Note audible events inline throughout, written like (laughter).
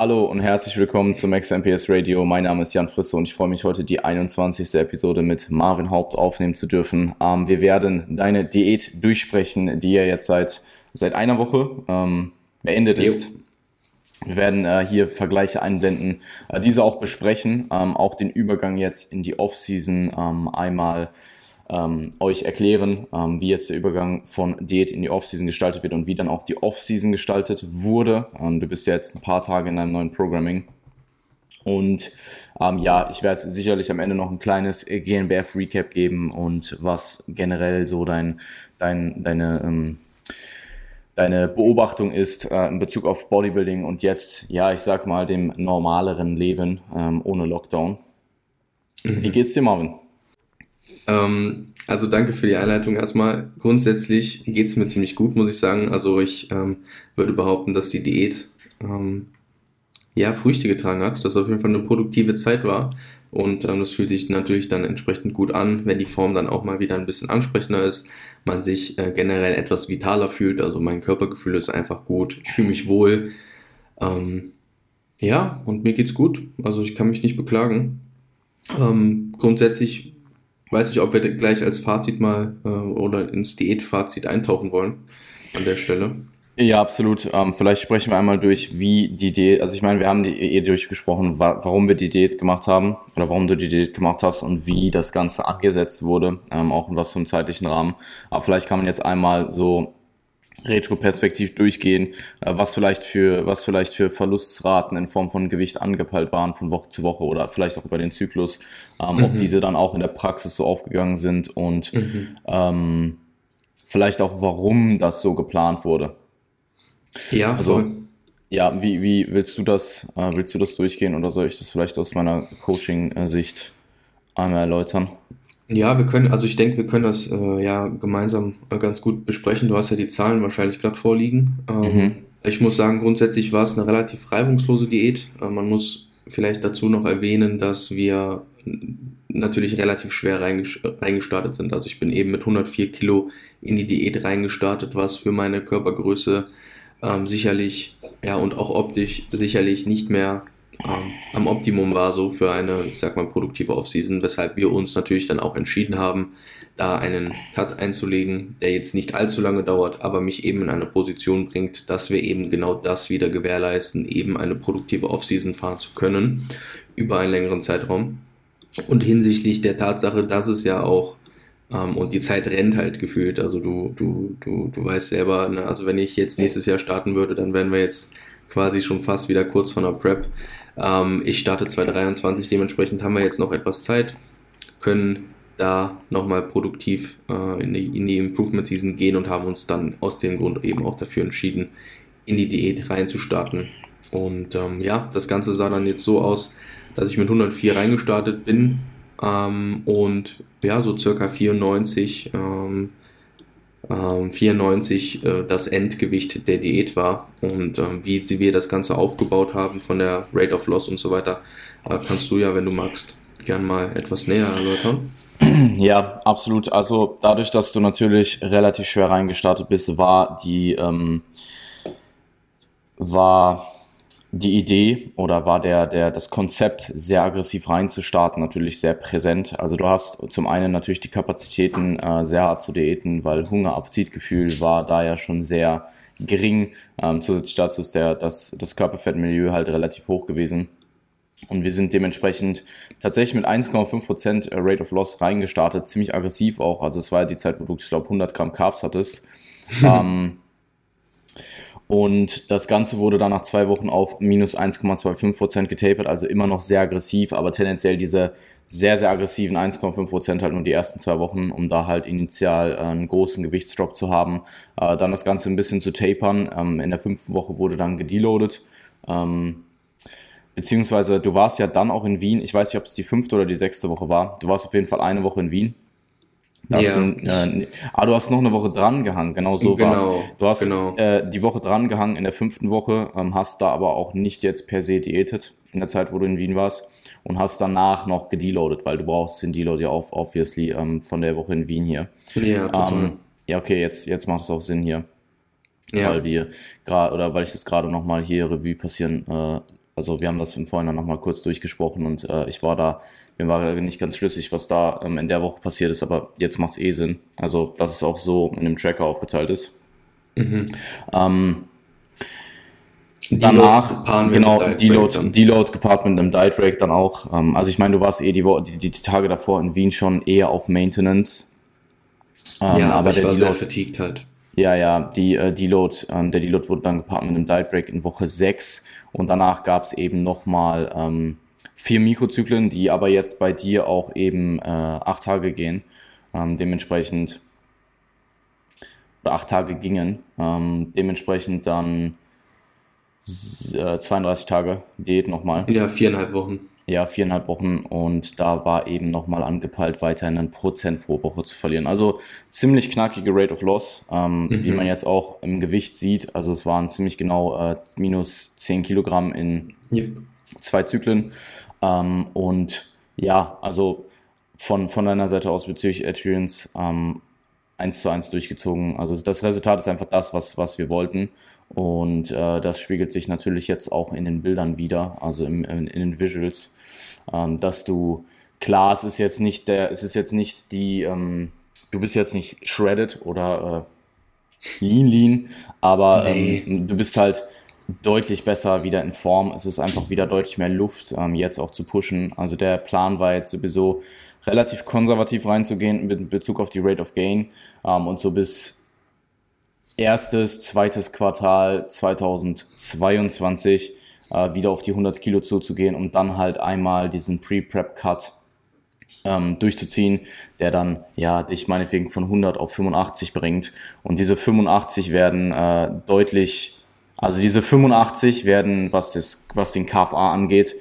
Hallo und herzlich willkommen zum XMPS Radio. Mein Name ist Jan Frisse und ich freue mich heute die 21. Episode mit Marvin Haupt aufnehmen zu dürfen. Ähm, wir werden deine Diät durchsprechen, die ja jetzt seit, seit einer Woche ähm, beendet jo. ist. Wir werden äh, hier Vergleiche einblenden, äh, diese auch besprechen, ähm, auch den Übergang jetzt in die Off-Season ähm, einmal ähm, euch erklären, ähm, wie jetzt der Übergang von Diät in die Off-Season gestaltet wird und wie dann auch die Off-Season gestaltet wurde. Ähm, du bist ja jetzt ein paar Tage in deinem neuen Programming. Und ähm, ja, ich werde sicherlich am Ende noch ein kleines GNBF-Recap geben und was generell so dein, dein, deine, ähm, deine Beobachtung ist äh, in Bezug auf Bodybuilding und jetzt, ja, ich sag mal, dem normaleren Leben ähm, ohne Lockdown. Mhm. Wie geht's dir, Marvin? Ähm, also danke für die Einleitung erstmal. Grundsätzlich geht es mir ziemlich gut, muss ich sagen. Also ich ähm, würde behaupten, dass die Diät ähm, ja Früchte getragen hat, dass es auf jeden Fall eine produktive Zeit war. Und ähm, das fühlt sich natürlich dann entsprechend gut an, wenn die Form dann auch mal wieder ein bisschen ansprechender ist, man sich äh, generell etwas vitaler fühlt. Also mein Körpergefühl ist einfach gut, ich fühle mich wohl. Ähm, ja, und mir geht's gut. Also ich kann mich nicht beklagen. Ähm, grundsätzlich weiß nicht, ob wir gleich als Fazit mal äh, oder ins Diätfazit eintauchen wollen an der Stelle. Ja, absolut. Ähm, vielleicht sprechen wir einmal durch, wie die Diät, also ich meine, wir haben die eh durchgesprochen, wa warum wir die Diät gemacht haben oder warum du die Diät gemacht hast und wie das Ganze angesetzt wurde, ähm, auch in was für einem zeitlichen Rahmen. Aber vielleicht kann man jetzt einmal so retroperspektiv durchgehen, äh, was vielleicht für was vielleicht für Verlustsraten in Form von Gewicht angepeilt waren von Woche zu Woche oder vielleicht auch über den Zyklus, ähm, mhm. ob diese dann auch in der Praxis so aufgegangen sind und mhm. ähm, vielleicht auch warum das so geplant wurde. Ja, also voll. ja, wie wie willst du das äh, willst du das durchgehen oder soll ich das vielleicht aus meiner Coaching-Sicht einmal erläutern? Ja, wir können, also ich denke, wir können das äh, ja gemeinsam äh, ganz gut besprechen. Du hast ja die Zahlen wahrscheinlich gerade vorliegen. Ähm, mhm. Ich muss sagen, grundsätzlich war es eine relativ reibungslose Diät. Äh, man muss vielleicht dazu noch erwähnen, dass wir natürlich relativ schwer reingestartet sind. Also ich bin eben mit 104 Kilo in die Diät reingestartet, was für meine Körpergröße ähm, sicherlich, ja, und auch optisch sicherlich nicht mehr ähm, am Optimum war, so für eine, ich sag mal, produktive Offseason, weshalb wir uns natürlich dann auch entschieden haben, da einen Cut einzulegen, der jetzt nicht allzu lange dauert, aber mich eben in eine Position bringt, dass wir eben genau das wieder gewährleisten, eben eine produktive Offseason fahren zu können über einen längeren Zeitraum. Und hinsichtlich der Tatsache, dass es ja auch ähm, und die Zeit rennt halt gefühlt. Also du, du, du, du weißt selber, ne? also wenn ich jetzt nächstes Jahr starten würde, dann wären wir jetzt quasi schon fast wieder kurz von der Prep. Ähm, ich starte 2023, dementsprechend haben wir jetzt noch etwas Zeit, können da nochmal produktiv äh, in, die, in die Improvement Season gehen und haben uns dann aus dem Grund eben auch dafür entschieden, in die Diät reinzustarten. Und ähm, ja, das Ganze sah dann jetzt so aus, dass ich mit 104 reingestartet bin ähm, und ja, so circa 94 ähm, 94 ähm, äh, das Endgewicht der Diät war und äh, wie wir das Ganze aufgebaut haben von der Rate of Loss und so weiter, äh, kannst du ja, wenn du magst, gern mal etwas näher erläutern. (clears throat) Ja, absolut. Also dadurch, dass du natürlich relativ schwer reingestartet bist, war die ähm, war die Idee oder war der, der, das Konzept, sehr aggressiv reinzustarten, natürlich sehr präsent. Also du hast zum einen natürlich die Kapazitäten, äh, sehr hart zu diäten, weil Hunger, Appetitgefühl war da ja schon sehr gering. Ähm, zusätzlich dazu ist der, das, das Körperfettmilieu halt relativ hoch gewesen. Und wir sind dementsprechend tatsächlich mit 1,5% Rate of Loss reingestartet, ziemlich aggressiv auch. Also es war ja die Zeit, wo du, ich glaube, 100 Gramm Carbs hattest. (laughs) ähm, und das Ganze wurde dann nach zwei Wochen auf minus 1,25% getapert, also immer noch sehr aggressiv, aber tendenziell diese sehr, sehr aggressiven 1,5% halt nur die ersten zwei Wochen, um da halt initial äh, einen großen Gewichtsdrop zu haben. Äh, dann das Ganze ein bisschen zu tapern. Ähm, in der fünften Woche wurde dann gedeloadet. Ähm, beziehungsweise du warst ja dann auch in Wien. Ich weiß nicht, ob es die fünfte oder die sechste Woche war. Du warst auf jeden Fall eine Woche in Wien. Ja. Du, äh, ah, du hast noch eine Woche dran gehangen, genau so genau, war's. Du hast genau. äh, die Woche dran gehangen in der fünften Woche, ähm, hast da aber auch nicht jetzt per se diätet in der Zeit, wo du in Wien warst und hast danach noch gedeloadet, weil du brauchst den Deload ja auch obviously ähm, von der Woche in Wien hier. Ja, total. Ähm, ja, okay, jetzt, jetzt macht es auch Sinn hier. Ja. Weil wir gerade, oder weil ich das gerade nochmal hier Revue passieren äh, Also wir haben das im Vorhinein nochmal kurz durchgesprochen und äh, ich war da, mir war nicht ganz schlüssig, was da ähm, in der Woche passiert ist, aber jetzt macht es eh Sinn. Also, dass es auch so in dem Tracker aufgeteilt ist. Mhm. Ähm, danach, genau, Deload, Deload gepaart mit einem Diet Break dann auch. Ähm, also ich meine, du warst eh die, die, die, Tage davor in Wien schon eher auf Maintenance. Ähm, ja, aber, aber der war Deload, sehr fatigued halt. Ja, ja, die äh, Deload, ähm, der Deload wurde dann gepaart mit einem Diet Break in Woche 6 und danach gab es eben nochmal ähm, vier Mikrozyklen, die aber jetzt bei dir auch eben äh, acht Tage gehen. Ähm, dementsprechend, oder acht Tage gingen. Ähm, dementsprechend dann 32 äh, Tage Diät nochmal. Ja, viereinhalb Wochen. Ja, viereinhalb Wochen und da war eben nochmal angepeilt, weiterhin ein Prozent pro Woche zu verlieren. Also ziemlich knackige Rate of Loss, ähm, mhm. wie man jetzt auch im Gewicht sieht. Also es waren ziemlich genau äh, minus 10 Kilogramm in yep. zwei Zyklen. Ähm, und ja, also von, von deiner Seite aus bezüglich Adherence ähm, eins zu eins durchgezogen. Also das Resultat ist einfach das, was, was wir wollten. Und äh, das spiegelt sich natürlich jetzt auch in den Bildern wieder, also im, in, in den Visuals, ähm, dass du, klar, es ist jetzt nicht der, es ist jetzt nicht die, ähm, du bist jetzt nicht shredded oder äh, lean lean, aber nee. ähm, du bist halt deutlich besser wieder in Form. Es ist einfach wieder deutlich mehr Luft, ähm, jetzt auch zu pushen. Also der Plan war jetzt sowieso relativ konservativ reinzugehen mit Bezug auf die Rate of Gain ähm, und so bis erstes, zweites Quartal 2022 äh, wieder auf die 100 Kilo zuzugehen, um dann halt einmal diesen Pre-Prep-Cut ähm, durchzuziehen, der dann ja dich meinetwegen von 100 auf 85 bringt. Und diese 85 werden äh, deutlich, also diese 85 werden, was, das, was den KFA angeht,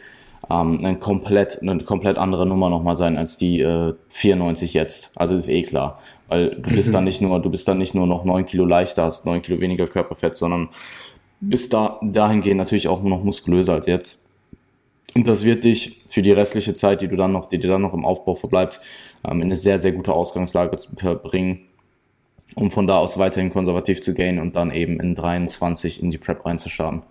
ähm, eine, komplett, eine komplett andere Nummer nochmal sein als die äh, 94 jetzt. Also ist eh klar. Weil du bist dann (laughs) nicht nur, du bist dann nicht nur noch 9 Kilo leichter, hast 9 Kilo weniger Körperfett, sondern bist da dahingehend natürlich auch noch muskulöser als jetzt. Und das wird dich für die restliche Zeit, die du dann noch, die dir dann noch im Aufbau verbleibt, ähm, in eine sehr, sehr gute Ausgangslage zu bringen, um von da aus weiterhin konservativ zu gehen und dann eben in 23 in die Prep reinzustarten.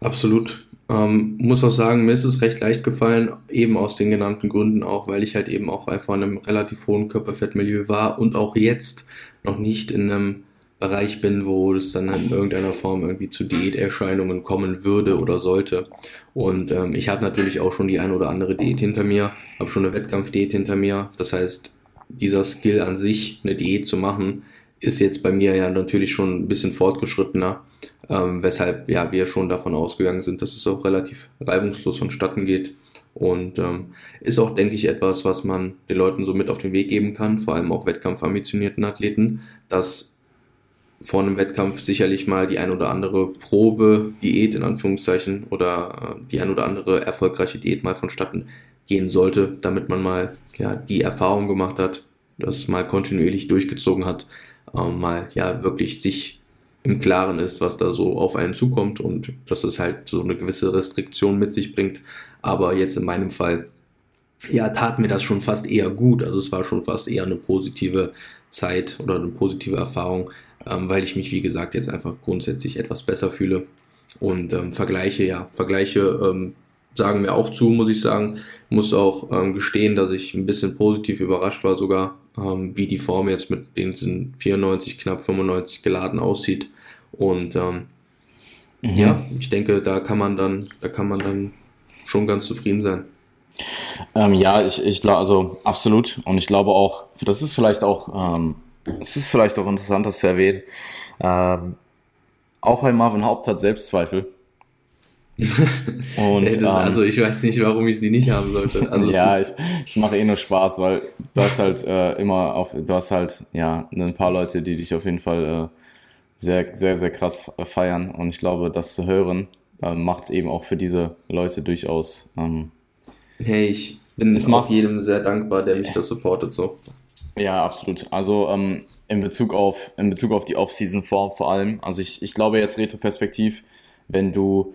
Absolut. Ähm, muss auch sagen, mir ist es recht leicht gefallen, eben aus den genannten Gründen auch, weil ich halt eben auch einfach in einem relativ hohen Körperfettmilieu war und auch jetzt noch nicht in einem Bereich bin, wo es dann in irgendeiner Form irgendwie zu Diäterscheinungen kommen würde oder sollte. Und ähm, ich habe natürlich auch schon die ein oder andere Diät hinter mir, habe schon eine Wettkampfdiät hinter mir. Das heißt, dieser Skill an sich, eine Diät zu machen, ist jetzt bei mir ja natürlich schon ein bisschen fortgeschrittener ähm, weshalb ja wir schon davon ausgegangen sind, dass es auch relativ reibungslos vonstatten geht. Und ähm, ist auch, denke ich, etwas, was man den Leuten so mit auf den Weg geben kann, vor allem auch wettkampfambitionierten Athleten, dass vor einem Wettkampf sicherlich mal die ein oder andere Probe, Diät in Anführungszeichen oder äh, die ein oder andere erfolgreiche Diät mal vonstatten gehen sollte, damit man mal ja, die Erfahrung gemacht hat, das mal kontinuierlich durchgezogen hat, äh, mal ja wirklich sich im Klaren ist, was da so auf einen zukommt und dass es halt so eine gewisse Restriktion mit sich bringt. Aber jetzt in meinem Fall, ja, tat mir das schon fast eher gut. Also es war schon fast eher eine positive Zeit oder eine positive Erfahrung, ähm, weil ich mich, wie gesagt, jetzt einfach grundsätzlich etwas besser fühle. Und ähm, Vergleiche, ja, Vergleiche ähm, sagen mir auch zu, muss ich sagen. Muss auch ähm, gestehen, dass ich ein bisschen positiv überrascht war sogar, ähm, wie die Form jetzt mit den 94, knapp 95 geladen aussieht. Und ähm, mhm. ja, ich denke, da kann man dann, da kann man dann schon ganz zufrieden sein. Ähm, ja, ich, ich glaube, also absolut. Und ich glaube auch, das ist vielleicht auch, ähm, es ist vielleicht auch interessant, das zu erwähnen. Ähm, auch ein Marvin Haupt hat Selbstzweifel. (laughs) Und, das, ähm, also ich weiß nicht, warum ich sie nicht haben sollte. Also (laughs) ja, ich, ich mache eh nur Spaß, weil du hast halt äh, immer auf, du hast halt ja ein paar Leute, die dich auf jeden Fall äh, sehr, sehr, sehr krass feiern. Und ich glaube, das zu hören äh, macht eben auch für diese Leute durchaus. Ähm, hey, ich bin es macht jedem sehr dankbar, der mich da supportet so. Ja, absolut. Also ähm, in Bezug auf in Bezug auf die Off-Season-Form vor allem. Also ich, ich glaube jetzt retroperspektiv, wenn du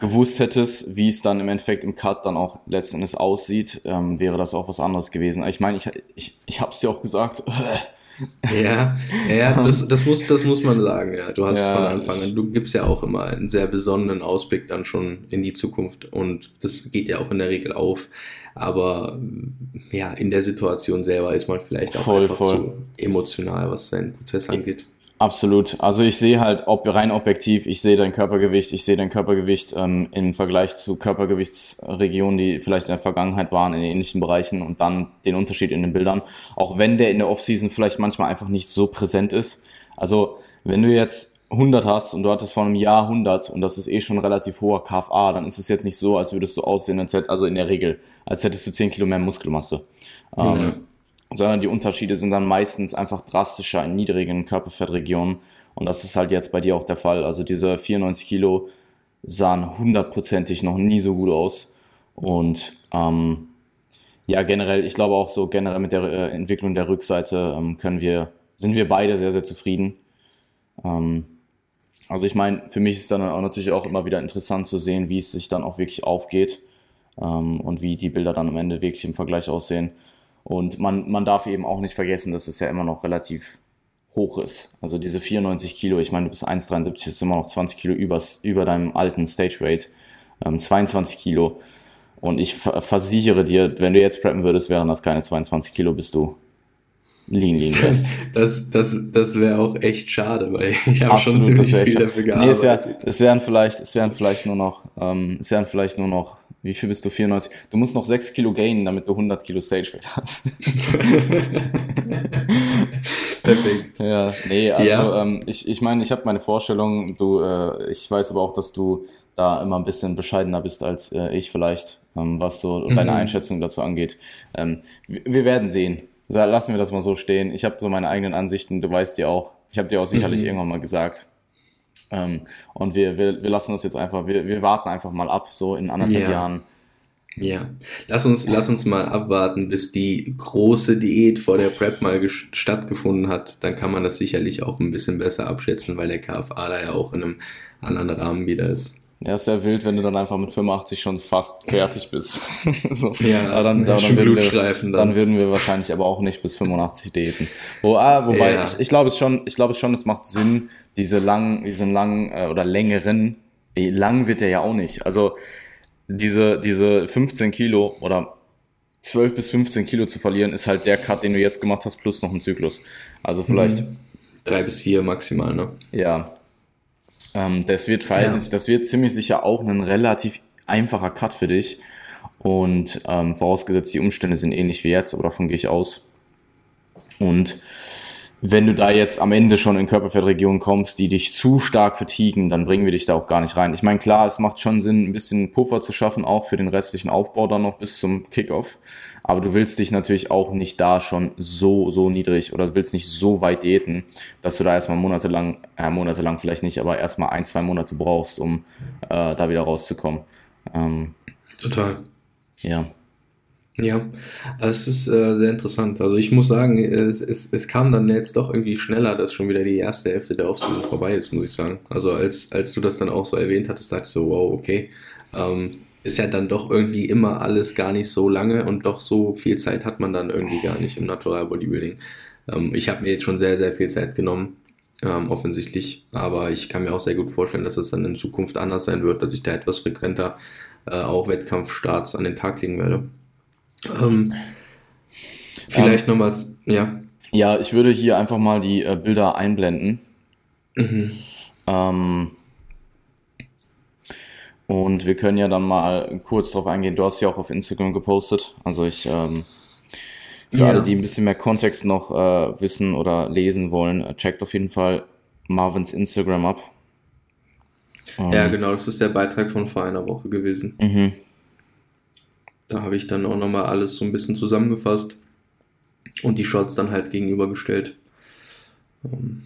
gewusst hättest, wie es dann im Endeffekt im Cut dann auch letzten Endes aussieht, ähm, wäre das auch was anderes gewesen. Ich meine, ich, ich, ich habe es dir auch gesagt, (laughs) Ja, ja das, das, muss, das muss man sagen, ja. Du hast ja, es von Anfang an. Du gibst ja auch immer einen sehr besonderen Ausblick dann schon in die Zukunft und das geht ja auch in der Regel auf. Aber ja, in der Situation selber ist man vielleicht auch voll, einfach voll. zu emotional, was seinen Prozess angeht. Absolut. Also ich sehe halt ob, rein objektiv, ich sehe dein Körpergewicht, ich sehe dein Körpergewicht ähm, im Vergleich zu Körpergewichtsregionen, die vielleicht in der Vergangenheit waren, in ähnlichen Bereichen und dann den Unterschied in den Bildern. Auch wenn der in der Offseason vielleicht manchmal einfach nicht so präsent ist. Also wenn du jetzt 100 hast und du hattest vor einem Jahr 100 und das ist eh schon relativ hoher KFA, dann ist es jetzt nicht so, als würdest du aussehen, als hätt, also in der Regel, als hättest du 10 Kilo mehr Muskelmasse. Ähm, ja sondern die Unterschiede sind dann meistens einfach drastischer in niedrigen Körperfettregionen. Und das ist halt jetzt bei dir auch der Fall. Also diese 94 Kilo sahen hundertprozentig noch nie so gut aus. Und ähm, ja, generell, ich glaube auch so generell mit der äh, Entwicklung der Rückseite ähm, können wir, sind wir beide sehr, sehr zufrieden. Ähm, also ich meine, für mich ist dann auch natürlich auch immer wieder interessant zu sehen, wie es sich dann auch wirklich aufgeht ähm, und wie die Bilder dann am Ende wirklich im Vergleich aussehen. Und man, man darf eben auch nicht vergessen, dass es ja immer noch relativ hoch ist. Also diese 94 Kilo, ich meine, du bist 1,73, ist immer noch 20 Kilo übers, über deinem alten Stage Weight, ähm, 22 Kilo. Und ich versichere dir, wenn du jetzt preppen würdest, wären das keine 22 Kilo, bist du lean, lean wärst. Das, das, das wäre auch echt schade, weil ich habe schon ziemlich viel dafür gearbeitet. Nee, es, wär, es wären vielleicht, es wären vielleicht nur noch, ähm, es wären vielleicht nur noch wie viel bist du? 94? Du musst noch 6 Kilo gainen, damit du 100 Kilo Stage Weight hast. (laughs) Perfekt. Ja, nee, also ja. Ähm, ich, ich meine, ich habe meine Vorstellung, du, äh, ich weiß aber auch, dass du da immer ein bisschen bescheidener bist als äh, ich vielleicht, ähm, was so mhm. deine Einschätzung dazu angeht. Ähm, wir, wir werden sehen. Lassen wir das mal so stehen. Ich habe so meine eigenen Ansichten, du weißt die auch. Ich habe dir auch sicherlich mhm. irgendwann mal gesagt. Ähm, und wir, wir, wir lassen das jetzt einfach, wir, wir warten einfach mal ab, so in anderthalb ja. Jahren. Ja, lass uns, lass uns mal abwarten, bis die große Diät vor der Prep mal stattgefunden hat. Dann kann man das sicherlich auch ein bisschen besser abschätzen, weil der KFA da ja auch in einem anderen Rahmen wieder ist. Ja, es wäre wild, wenn du dann einfach mit 85 schon fast fertig (laughs) bist. (laughs) so. Ja, aber dann, aber dann, würden wir, dann. dann würden wir wahrscheinlich aber auch nicht bis 85 daten. Wo, ah, wobei, ja. ich, ich glaube es schon, ich glaube es schon, es macht Sinn, diese langen, diesen langen äh, oder längeren, eh, lang wird der ja auch nicht. Also diese, diese 15 Kilo oder 12 bis 15 Kilo zu verlieren, ist halt der Cut, den du jetzt gemacht hast, plus noch ein Zyklus. Also vielleicht. Mhm. Drei bis vier maximal, ne? Ja, ähm, das, wird ja. das wird ziemlich sicher auch ein relativ einfacher Cut für dich. Und ähm, vorausgesetzt, die Umstände sind ähnlich wie jetzt, aber davon gehe ich aus. Und wenn du da jetzt am Ende schon in Körperfettregionen kommst, die dich zu stark vertiegen, dann bringen wir dich da auch gar nicht rein. Ich meine, klar, es macht schon Sinn, ein bisschen Puffer zu schaffen, auch für den restlichen Aufbau dann noch bis zum Kickoff. Aber du willst dich natürlich auch nicht da schon so, so niedrig oder du willst nicht so weit diäten, dass du da erstmal monatelang, äh, monatelang vielleicht nicht, aber erstmal ein, zwei Monate brauchst, um äh, da wieder rauszukommen. Ähm, Total. Ja. Ja, es ist äh, sehr interessant. Also ich muss sagen, es, es, es kam dann jetzt doch irgendwie schneller, dass schon wieder die erste Hälfte der Offseason vorbei ist, muss ich sagen. Also als, als du das dann auch so erwähnt hattest, ich so, wow, okay. Ähm, ist ja dann doch irgendwie immer alles gar nicht so lange und doch so viel Zeit hat man dann irgendwie gar nicht im Natural Bodybuilding. Ähm, ich habe mir jetzt schon sehr, sehr viel Zeit genommen, ähm, offensichtlich, aber ich kann mir auch sehr gut vorstellen, dass es dann in Zukunft anders sein wird, dass ich da etwas frequenter äh, auch Wettkampfstarts an den Tag legen werde. Ähm, vielleicht ähm, nochmal, ja. Ja, ich würde hier einfach mal die äh, Bilder einblenden. Mhm. Ähm, und wir können ja dann mal kurz darauf eingehen. Du hast ja auch auf Instagram gepostet. Also ich, ähm, für ja. alle, die ein bisschen mehr Kontext noch äh, wissen oder lesen wollen, äh, checkt auf jeden Fall Marvins Instagram ab. ja, genau, das ist der Beitrag von vor einer Woche gewesen. Mhm. Da habe ich dann auch nochmal alles so ein bisschen zusammengefasst und die Shots dann halt gegenübergestellt. Ähm,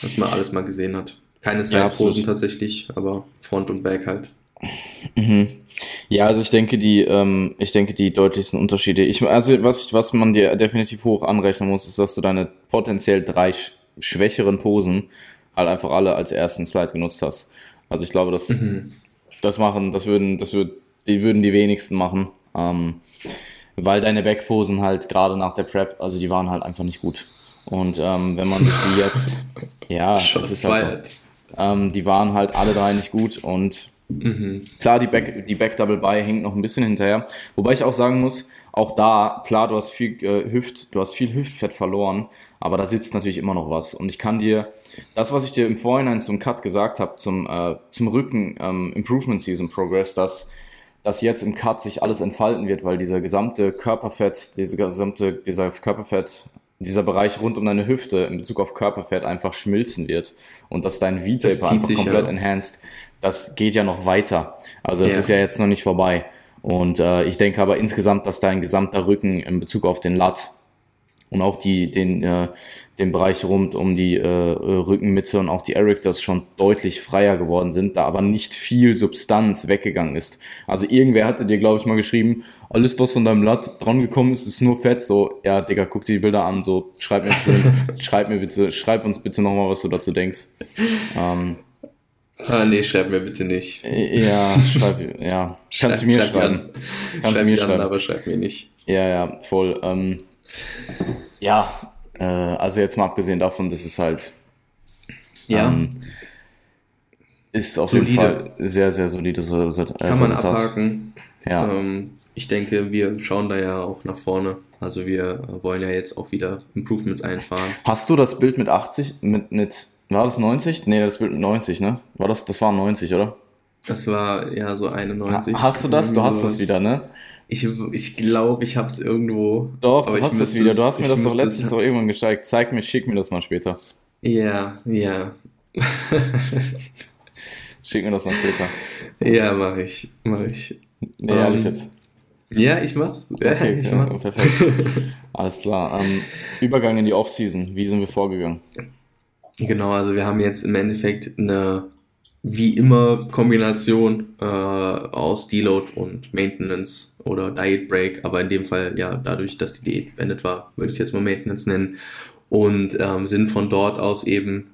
dass man alles mal gesehen hat. Keine Side-Posen ja, tatsächlich, aber Front und Back halt. Mhm. Ja, also ich denke, die, ähm, ich denke, die deutlichsten Unterschiede. Ich, also was, was man dir definitiv hoch anrechnen muss, ist, dass du deine potenziell drei schwächeren Posen halt einfach alle als ersten Slide genutzt hast. Also ich glaube, das, mhm. das machen, das würden, das wird die würden die wenigsten machen. Ähm, weil deine Backposen halt gerade nach der Prep, also die waren halt einfach nicht gut. Und ähm, wenn man sich die jetzt, (laughs) ja, das ist halt so, ähm, die waren halt alle drei nicht gut und mhm. klar, die Back, die Back Double By hängt noch ein bisschen hinterher. Wobei ich auch sagen muss, auch da, klar, du hast viel äh, Hüft, du hast viel Hüftfett verloren, aber da sitzt natürlich immer noch was. Und ich kann dir, das, was ich dir im Vorhinein zum Cut gesagt habe, zum, äh, zum Rücken ähm, Improvement Season Progress, dass, dass jetzt im Cut sich alles entfalten wird, weil dieser gesamte Körperfett, diese gesamte, dieser Körperfett, dieser Bereich rund um deine Hüfte in Bezug auf Körperfett einfach schmilzen wird und dass dein V-Taper einfach komplett ja. enhanced, das geht ja noch weiter. Also das ja. ist ja jetzt noch nicht vorbei. Und äh, ich denke aber insgesamt, dass dein gesamter Rücken in Bezug auf den Lat und auch die, den, äh, den Bereich rund um die äh, Rückenmitte und auch die Erectors schon deutlich freier geworden sind, da aber nicht viel Substanz weggegangen ist. Also irgendwer hatte dir, glaube ich, mal geschrieben, alles, was von deinem Lat dran gekommen ist, ist nur Fett. So, ja, Digga, guck dir die Bilder an, so, schreib mir, bitte, (laughs) schreib mir bitte, schreib uns bitte nochmal, was du dazu denkst. Ähm, Ah, nee, schreib mir bitte nicht. Ja, schreib, ja. (laughs) Kannst du mir schreib schreiben. Kannst schreib du mir schreiben. An, aber schreib mir nicht. Ja, ja, voll. Ähm, ja, äh, also jetzt mal abgesehen davon, dass es halt ja. Ähm, ist auf Solide. jeden Fall sehr, sehr solides Resultat. Äh, Kann man abhaken. Ja. Ähm, ich denke, wir schauen da ja auch nach vorne. Also wir wollen ja jetzt auch wieder Improvements einfahren. Hast du das Bild mit 80, mit, mit war das 90? Nee, das Bild mit 90, ne? War das, das war 90, oder? Das war ja so 91. Hast du das? Du hast das wieder, ne? Ich, ich glaube, ich habe es irgendwo. Doch, aber du hast es wieder. Du hast mir das doch letztens auch irgendwann gezeigt. Zeig mir, schick mir das mal später. Ja, ja. (laughs) schick mir das mal später. Ja, mach ich. Mach ich. Nee, um, ehrlich ähm, jetzt. Ja, ich mach's. Ja, okay, ich mach's. perfekt. (laughs) Alles klar. Um, Übergang in die Offseason. Wie sind wir vorgegangen? Genau, also wir haben jetzt im Endeffekt eine wie immer Kombination äh, aus Deload und Maintenance oder Diet Break, aber in dem Fall ja dadurch, dass die Diät beendet war, würde ich jetzt mal Maintenance nennen und ähm, sind von dort aus eben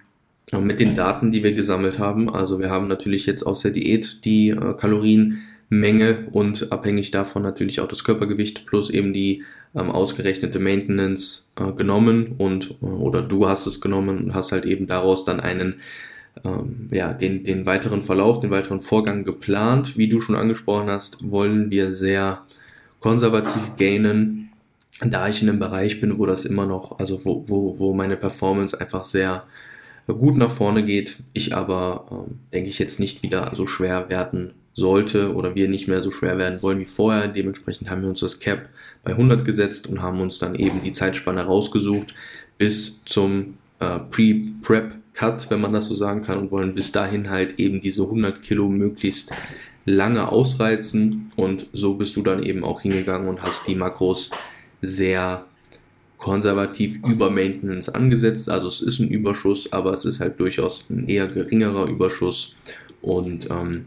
äh, mit den Daten, die wir gesammelt haben. Also wir haben natürlich jetzt aus der Diät die äh, Kalorienmenge und abhängig davon natürlich auch das Körpergewicht plus eben die ähm, ausgerechnete Maintenance äh, genommen und äh, oder du hast es genommen und hast halt eben daraus dann einen ähm, ja, den, den weiteren Verlauf, den weiteren Vorgang geplant. Wie du schon angesprochen hast, wollen wir sehr konservativ gainen, da ich in einem Bereich bin, wo das immer noch, also wo, wo, wo meine Performance einfach sehr gut nach vorne geht, ich aber, ähm, denke ich, jetzt nicht wieder so schwer werden sollte oder wir nicht mehr so schwer werden wollen wie vorher. Dementsprechend haben wir uns das Cap bei 100 gesetzt und haben uns dann eben die Zeitspanne rausgesucht bis zum äh, Pre-Prep Cut, wenn man das so sagen kann, und wollen bis dahin halt eben diese 100 Kilo möglichst lange ausreizen. Und so bist du dann eben auch hingegangen und hast die Makros sehr konservativ über Maintenance angesetzt. Also es ist ein Überschuss, aber es ist halt durchaus ein eher geringerer Überschuss. Und ähm,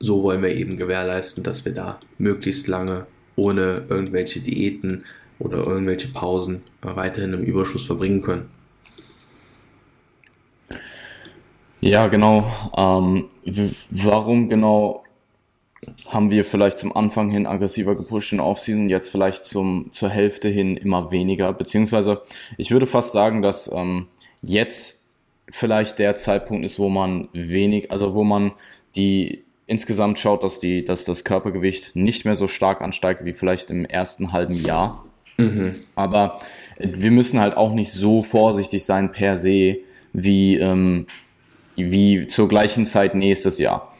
so wollen wir eben gewährleisten, dass wir da möglichst lange ohne irgendwelche Diäten oder irgendwelche Pausen weiterhin im Überschuss verbringen können. Ja, genau. Ähm, warum genau haben wir vielleicht zum Anfang hin aggressiver gepusht in Offseason, jetzt vielleicht zum, zur Hälfte hin immer weniger? Beziehungsweise ich würde fast sagen, dass ähm, jetzt vielleicht der Zeitpunkt ist, wo man wenig, also wo man die insgesamt schaut, dass, die, dass das Körpergewicht nicht mehr so stark ansteigt wie vielleicht im ersten halben Jahr. Mhm. Aber wir müssen halt auch nicht so vorsichtig sein per se, wie ähm, wie zur gleichen Zeit nächstes Jahr.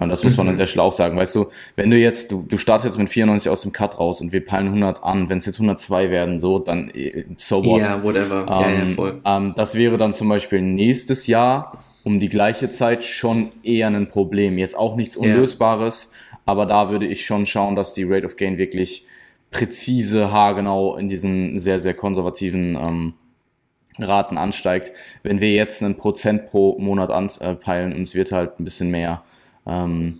Und das muss man an mhm. der Stelle auch sagen. Weißt du, wenn du jetzt, du, du startest jetzt mit 94 aus dem Cut raus und wir peilen 100 an, wenn es jetzt 102 werden, so, dann äh, so what. Ja, whatever. Ähm, ja, ja, voll. Ähm, das wäre dann zum Beispiel nächstes Jahr um die gleiche Zeit schon eher ein Problem. Jetzt auch nichts Unlösbares, ja. aber da würde ich schon schauen, dass die Rate of Gain wirklich präzise, haargenau in diesen sehr, sehr konservativen ähm, Raten ansteigt. Wenn wir jetzt einen Prozent pro Monat anpeilen und es wird halt ein bisschen mehr, ähm,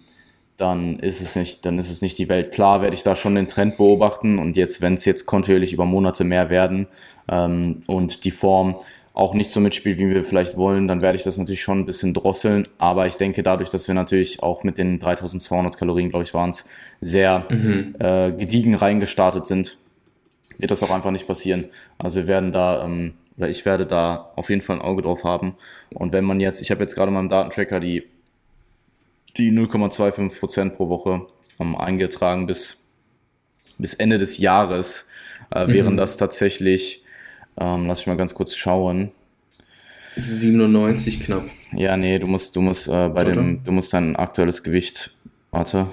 dann ist es nicht, dann ist es nicht die Welt. Klar werde ich da schon den Trend beobachten und jetzt, wenn es jetzt kontinuierlich über Monate mehr werden ähm, und die Form auch nicht so mitspielt, wie wir vielleicht wollen, dann werde ich das natürlich schon ein bisschen drosseln. Aber ich denke, dadurch, dass wir natürlich auch mit den 3200 Kalorien, glaube ich, waren es, sehr mhm. äh, gediegen reingestartet sind, wird das auch einfach nicht passieren. Also wir werden da, ähm, oder ich werde da auf jeden Fall ein Auge drauf haben. Und wenn man jetzt, ich habe jetzt gerade mal im Datentracker die, die 0,25 Prozent pro Woche ähm, eingetragen bis, bis Ende des Jahres, äh, wären mhm. das tatsächlich ähm, lass ich mal ganz kurz schauen. 97 knapp. Ja, nee, du musst, du musst äh, bei Sollte? dem, du musst dein aktuelles Gewicht, warte.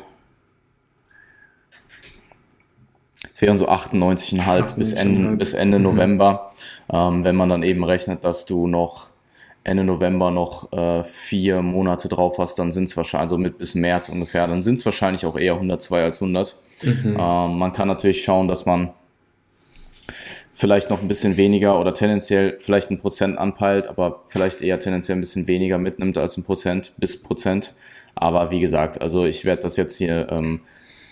Es wären so 98,5 bis Ende, bis Ende mhm. November. Ähm, wenn man dann eben rechnet, dass du noch Ende November noch äh, vier Monate drauf hast, dann sind es wahrscheinlich, also mit bis März ungefähr, dann sind es wahrscheinlich auch eher 102 als 100. Mhm. Ähm, man kann natürlich schauen, dass man vielleicht noch ein bisschen weniger oder tendenziell vielleicht ein Prozent anpeilt, aber vielleicht eher tendenziell ein bisschen weniger mitnimmt als ein Prozent bis Prozent. Aber wie gesagt, also ich werde das jetzt hier, ähm,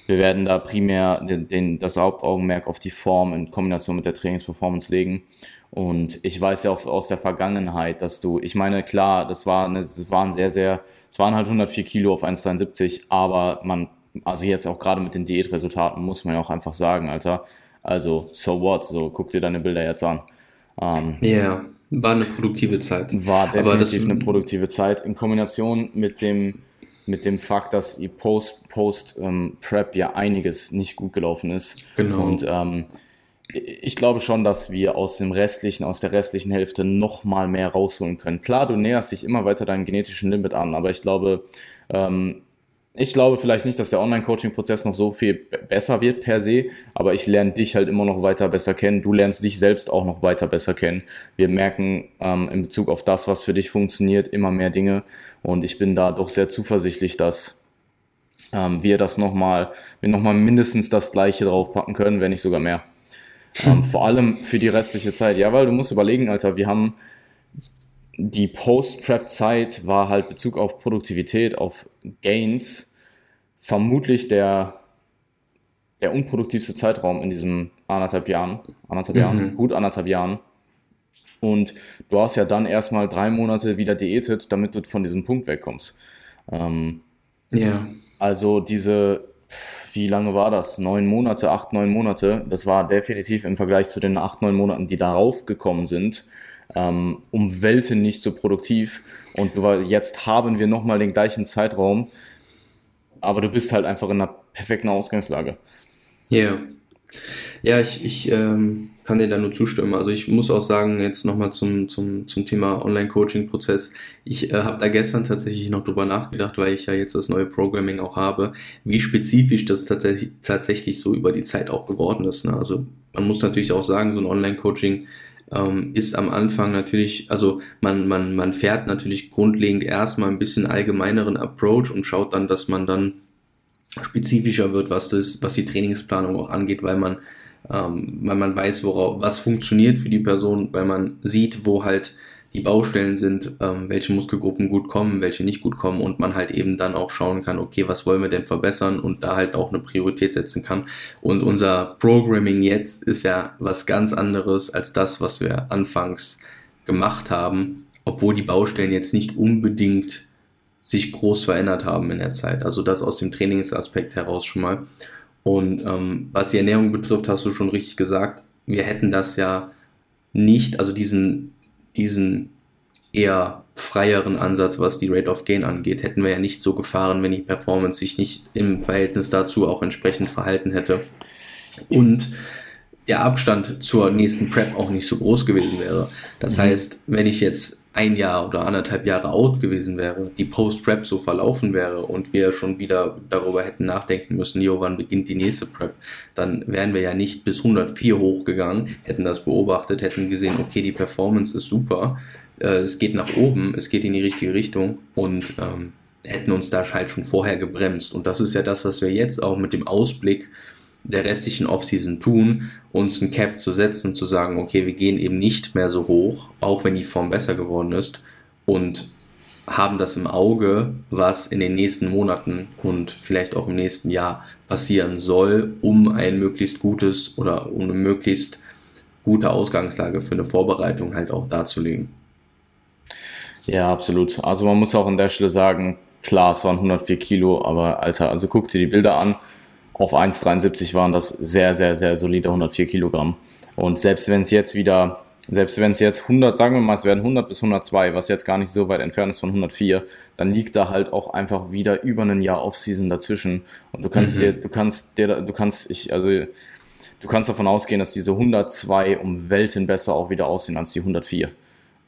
wir werden da primär den, den, das Hauptaugenmerk auf die Form in Kombination mit der Trainingsperformance legen. Und ich weiß ja auch aus der Vergangenheit, dass du, ich meine, klar, das, war eine, das waren sehr, sehr, es waren halt 104 Kilo auf 1,73, aber man, also jetzt auch gerade mit den Diätresultaten muss man ja auch einfach sagen, Alter, also, so what? So, guck dir deine Bilder jetzt an. Ähm, ja, yeah, war eine produktive Zeit. War definitiv das, eine produktive Zeit in Kombination mit dem, mit dem Fakt, dass die Post, Post ähm, ja einiges nicht gut gelaufen ist. Genau. Und ähm, ich glaube schon, dass wir aus dem restlichen, aus der restlichen Hälfte noch mal mehr rausholen können. Klar, du näherst dich immer weiter deinem genetischen Limit an, aber ich glaube, ähm, ich glaube vielleicht nicht, dass der Online-Coaching-Prozess noch so viel besser wird per se, aber ich lerne dich halt immer noch weiter besser kennen. Du lernst dich selbst auch noch weiter besser kennen. Wir merken ähm, in Bezug auf das, was für dich funktioniert, immer mehr Dinge und ich bin da doch sehr zuversichtlich, dass ähm, wir das nochmal, wir nochmal mindestens das gleiche draufpacken können, wenn nicht sogar mehr. Ähm, (laughs) vor allem für die restliche Zeit. Ja, weil du musst überlegen, Alter, wir haben die Post-Prep-Zeit war halt Bezug auf Produktivität, auf Gains vermutlich der, der unproduktivste Zeitraum in diesen anderthalb Jahren, anderthalb mhm. Jahren, gut anderthalb Jahren. Und du hast ja dann erstmal drei Monate wieder diätet, damit du von diesem Punkt wegkommst. Ähm, ja. Also diese, wie lange war das? Neun Monate, acht, neun Monate. Das war definitiv im Vergleich zu den acht, neun Monaten, die darauf gekommen sind, ähm, um Welten nicht so produktiv. Und jetzt haben wir nochmal den gleichen Zeitraum, aber du bist halt einfach in einer perfekten Ausgangslage. Ja. Yeah. Ja, ich, ich ähm, kann dir da nur zustimmen. Also ich muss auch sagen, jetzt nochmal zum, zum, zum Thema Online-Coaching-Prozess. Ich äh, habe da gestern tatsächlich noch drüber nachgedacht, weil ich ja jetzt das neue Programming auch habe, wie spezifisch das tatsächlich, tatsächlich so über die Zeit auch geworden ist. Ne? Also man muss natürlich auch sagen, so ein Online-Coaching ähm, ist am Anfang natürlich, also man, man, man fährt natürlich grundlegend erstmal ein bisschen allgemeineren Approach und schaut dann, dass man dann spezifischer wird, was das, was die Trainingsplanung auch angeht, weil man, ähm, weil man weiß, worauf, was funktioniert für die Person, weil man sieht, wo halt die Baustellen sind, ähm, welche Muskelgruppen gut kommen, welche nicht gut kommen und man halt eben dann auch schauen kann, okay, was wollen wir denn verbessern und da halt auch eine Priorität setzen kann. Und unser Programming jetzt ist ja was ganz anderes als das, was wir anfangs gemacht haben, obwohl die Baustellen jetzt nicht unbedingt sich groß verändert haben in der Zeit. Also das aus dem Trainingsaspekt heraus schon mal. Und ähm, was die Ernährung betrifft, hast du schon richtig gesagt, wir hätten das ja nicht, also diesen diesen eher freieren Ansatz, was die Rate of Gain angeht, hätten wir ja nicht so gefahren, wenn die Performance sich nicht im Verhältnis dazu auch entsprechend verhalten hätte. Und der Abstand zur nächsten Prep auch nicht so groß gewesen wäre. Das mhm. heißt, wenn ich jetzt ein Jahr oder anderthalb Jahre out gewesen wäre, die Post-Prep so verlaufen wäre und wir schon wieder darüber hätten nachdenken müssen, jo, wann beginnt die nächste Prep, dann wären wir ja nicht bis 104 hochgegangen, hätten das beobachtet, hätten gesehen, okay, die Performance ist super, äh, es geht nach oben, es geht in die richtige Richtung und ähm, hätten uns da halt schon vorher gebremst. Und das ist ja das, was wir jetzt auch mit dem Ausblick der restlichen Offseason tun, uns ein Cap zu setzen, zu sagen, okay, wir gehen eben nicht mehr so hoch, auch wenn die Form besser geworden ist und haben das im Auge, was in den nächsten Monaten und vielleicht auch im nächsten Jahr passieren soll, um ein möglichst gutes oder um eine möglichst gute Ausgangslage für eine Vorbereitung halt auch darzulegen. Ja, absolut. Also man muss auch an der Stelle sagen, klar, es waren 104 Kilo, aber Alter, also guck dir die Bilder an. Auf 1,73 waren das sehr, sehr, sehr solide 104 Kilogramm. Und selbst wenn es jetzt wieder, selbst wenn es jetzt 100, sagen wir mal, es werden 100 bis 102, was jetzt gar nicht so weit entfernt ist von 104, dann liegt da halt auch einfach wieder über ein Jahr Off-Season dazwischen. Und du kannst mhm. dir, du kannst dir, du kannst, ich, also, du kannst davon ausgehen, dass diese 102 um Welten besser auch wieder aussehen als die 104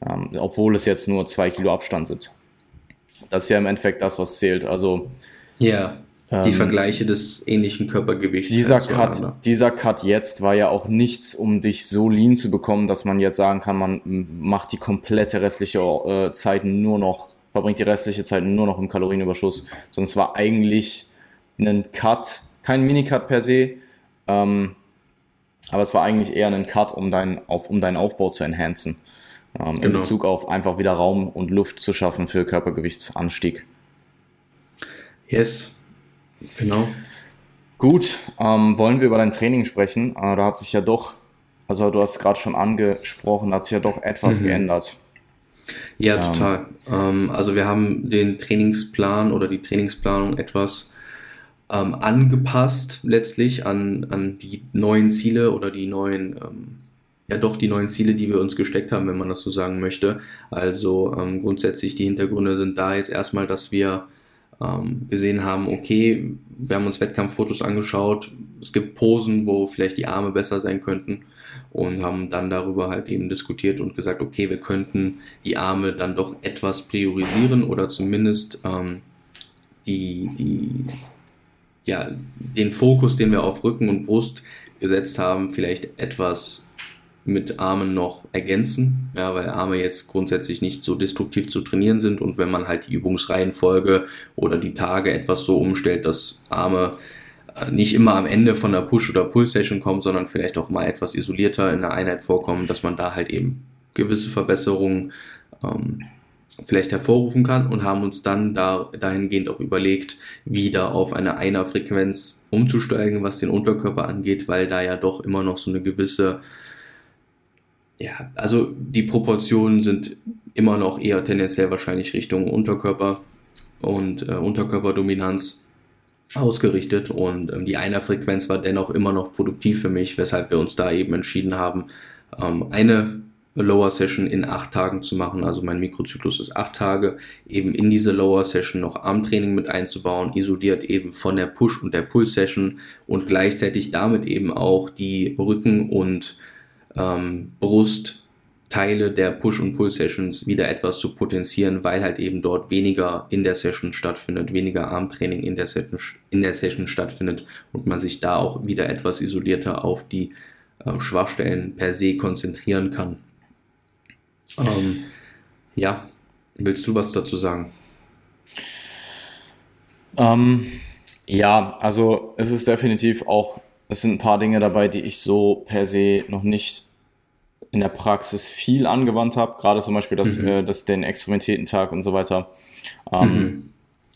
ähm, obwohl es jetzt nur zwei Kilo Abstand sind. Das ist ja im Endeffekt das, was zählt. Also ja, die ähm, Vergleiche des ähnlichen Körpergewichts. Dieser Cut, dieser Cut jetzt war ja auch nichts, um dich so lean zu bekommen, dass man jetzt sagen kann, man macht die komplette restliche äh, Zeit nur noch, verbringt die restliche Zeit nur noch im Kalorienüberschuss, sondern es war eigentlich ein Cut, kein Minicut per se, ähm, aber es war eigentlich eher ein Cut, um deinen, auf, um deinen Aufbau zu enhancen ähm, genau. in Bezug auf einfach wieder Raum und Luft zu schaffen für Körpergewichtsanstieg. Yes, genau. Gut, ähm, wollen wir über dein Training sprechen? Äh, da hat sich ja doch, also du hast gerade schon angesprochen, da hat sich ja doch etwas mhm. geändert. Ja, ähm, total. Ähm, also wir haben den Trainingsplan oder die Trainingsplanung etwas ähm, angepasst letztlich an, an die neuen Ziele oder die neuen ähm, ja doch die neuen Ziele, die wir uns gesteckt haben, wenn man das so sagen möchte. Also ähm, grundsätzlich die Hintergründe sind da jetzt erstmal, dass wir ähm, gesehen haben, okay, wir haben uns Wettkampffotos angeschaut, es gibt Posen, wo vielleicht die Arme besser sein könnten und haben dann darüber halt eben diskutiert und gesagt, okay, wir könnten die Arme dann doch etwas priorisieren oder zumindest ähm, die, die, ja, den Fokus, den wir auf Rücken und Brust gesetzt haben, vielleicht etwas mit Armen noch ergänzen, ja, weil Arme jetzt grundsätzlich nicht so destruktiv zu trainieren sind. Und wenn man halt die Übungsreihenfolge oder die Tage etwas so umstellt, dass Arme äh, nicht immer am Ende von der Push- oder Pull-Session kommen, sondern vielleicht auch mal etwas isolierter in der Einheit vorkommen, dass man da halt eben gewisse Verbesserungen ähm, vielleicht hervorrufen kann und haben uns dann da, dahingehend auch überlegt, wieder auf eine Einer-Frequenz umzusteigen, was den Unterkörper angeht, weil da ja doch immer noch so eine gewisse ja, also die Proportionen sind immer noch eher tendenziell wahrscheinlich Richtung Unterkörper und äh, Unterkörperdominanz ausgerichtet und ähm, die Einerfrequenz war dennoch immer noch produktiv für mich, weshalb wir uns da eben entschieden haben, ähm, eine Lower Session in acht Tagen zu machen. Also mein Mikrozyklus ist acht Tage, eben in diese Lower Session noch Armtraining mit einzubauen, isoliert eben von der Push- und der Pull-Session und gleichzeitig damit eben auch die Rücken- und ähm, Brustteile der Push- und Pull-Sessions wieder etwas zu potenzieren, weil halt eben dort weniger in der Session stattfindet, weniger Armtraining in der Session, in der Session stattfindet und man sich da auch wieder etwas isolierter auf die äh, Schwachstellen per se konzentrieren kann. Ähm, ja, willst du was dazu sagen? Ähm, ja, also es ist definitiv auch es sind ein paar Dinge dabei, die ich so per se noch nicht in der Praxis viel angewandt habe. Gerade zum Beispiel das, mhm. äh, das den Experimentätentag und so weiter. Ähm, mhm.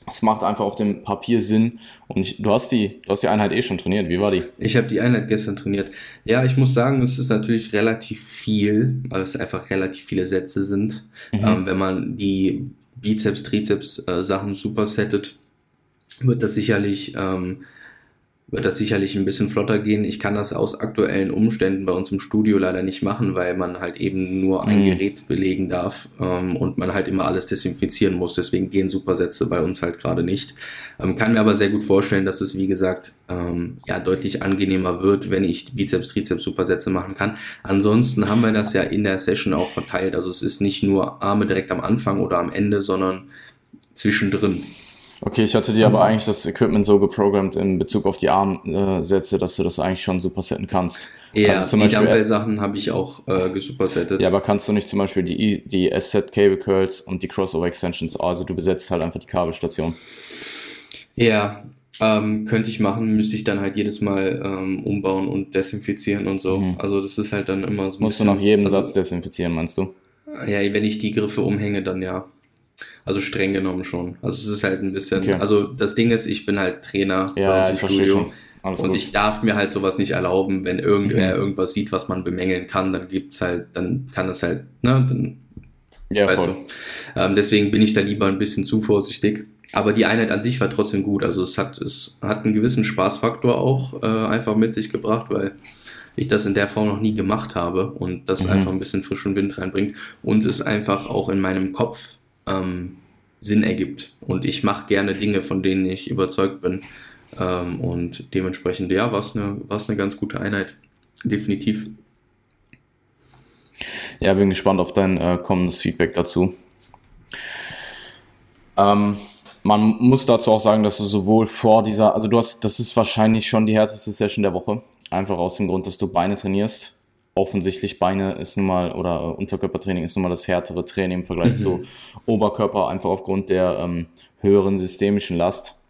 Es macht einfach auf dem Papier Sinn. Und ich, du hast die, du hast die Einheit eh schon trainiert. Wie war die? Ich habe die Einheit gestern trainiert. Ja, ich muss sagen, es ist natürlich relativ viel, weil es einfach relativ viele Sätze sind. Mhm. Ähm, wenn man die Bizeps, Trizeps äh, Sachen supersettet, wird das sicherlich ähm, wird das sicherlich ein bisschen flotter gehen. Ich kann das aus aktuellen Umständen bei uns im Studio leider nicht machen, weil man halt eben nur ein mhm. Gerät belegen darf ähm, und man halt immer alles desinfizieren muss. Deswegen gehen Supersätze bei uns halt gerade nicht. Ähm, kann mir aber sehr gut vorstellen, dass es, wie gesagt, ähm, ja deutlich angenehmer wird, wenn ich Bizeps, Trizeps Supersätze machen kann. Ansonsten haben wir das ja in der Session auch verteilt. Also es ist nicht nur Arme direkt am Anfang oder am Ende, sondern zwischendrin. Okay, ich hatte dir aber eigentlich das Equipment so geprogrammt in Bezug auf die Armsätze, dass du das eigentlich schon supersetten kannst. Ja, also die Dumbbell-Sachen habe ich auch äh, gesupersettet. Ja, aber kannst du nicht zum Beispiel die, die Asset Cable Curls und die Crossover Extensions, also du besetzt halt einfach die Kabelstation. Ja, ähm, könnte ich machen, müsste ich dann halt jedes Mal ähm, umbauen und desinfizieren und so. Mhm. Also das ist halt dann immer so ein Musst bisschen, du nach jedem also, Satz desinfizieren, meinst du? Ja, wenn ich die Griffe umhänge, dann ja. Also streng genommen schon. Also es ist halt ein bisschen, okay. also das Ding ist, ich bin halt Trainer ja, bei uns im Studio. Und gut. ich darf mir halt sowas nicht erlauben, wenn irgendwer mhm. irgendwas sieht, was man bemängeln kann, dann gibt's halt, dann kann es halt, ne, dann, ja, weißt voll. du. Ähm, deswegen bin ich da lieber ein bisschen zu vorsichtig. Aber die Einheit an sich war trotzdem gut. Also es hat, es hat einen gewissen Spaßfaktor auch äh, einfach mit sich gebracht, weil ich das in der Form noch nie gemacht habe und das mhm. einfach ein bisschen frischen Wind reinbringt und es einfach auch in meinem Kopf ähm, Sinn ergibt. Und ich mache gerne Dinge, von denen ich überzeugt bin. Ähm, und dementsprechend, ja, war es eine, eine ganz gute Einheit. Definitiv. Ja, bin gespannt auf dein äh, kommendes Feedback dazu. Ähm, man muss dazu auch sagen, dass du sowohl vor dieser, also du hast, das ist wahrscheinlich schon die härteste Session der Woche. Einfach aus dem Grund, dass du Beine trainierst offensichtlich Beine ist nun mal oder Unterkörpertraining ist nun mal das härtere Training im Vergleich mhm. zu Oberkörper, einfach aufgrund der ähm, höheren systemischen Last.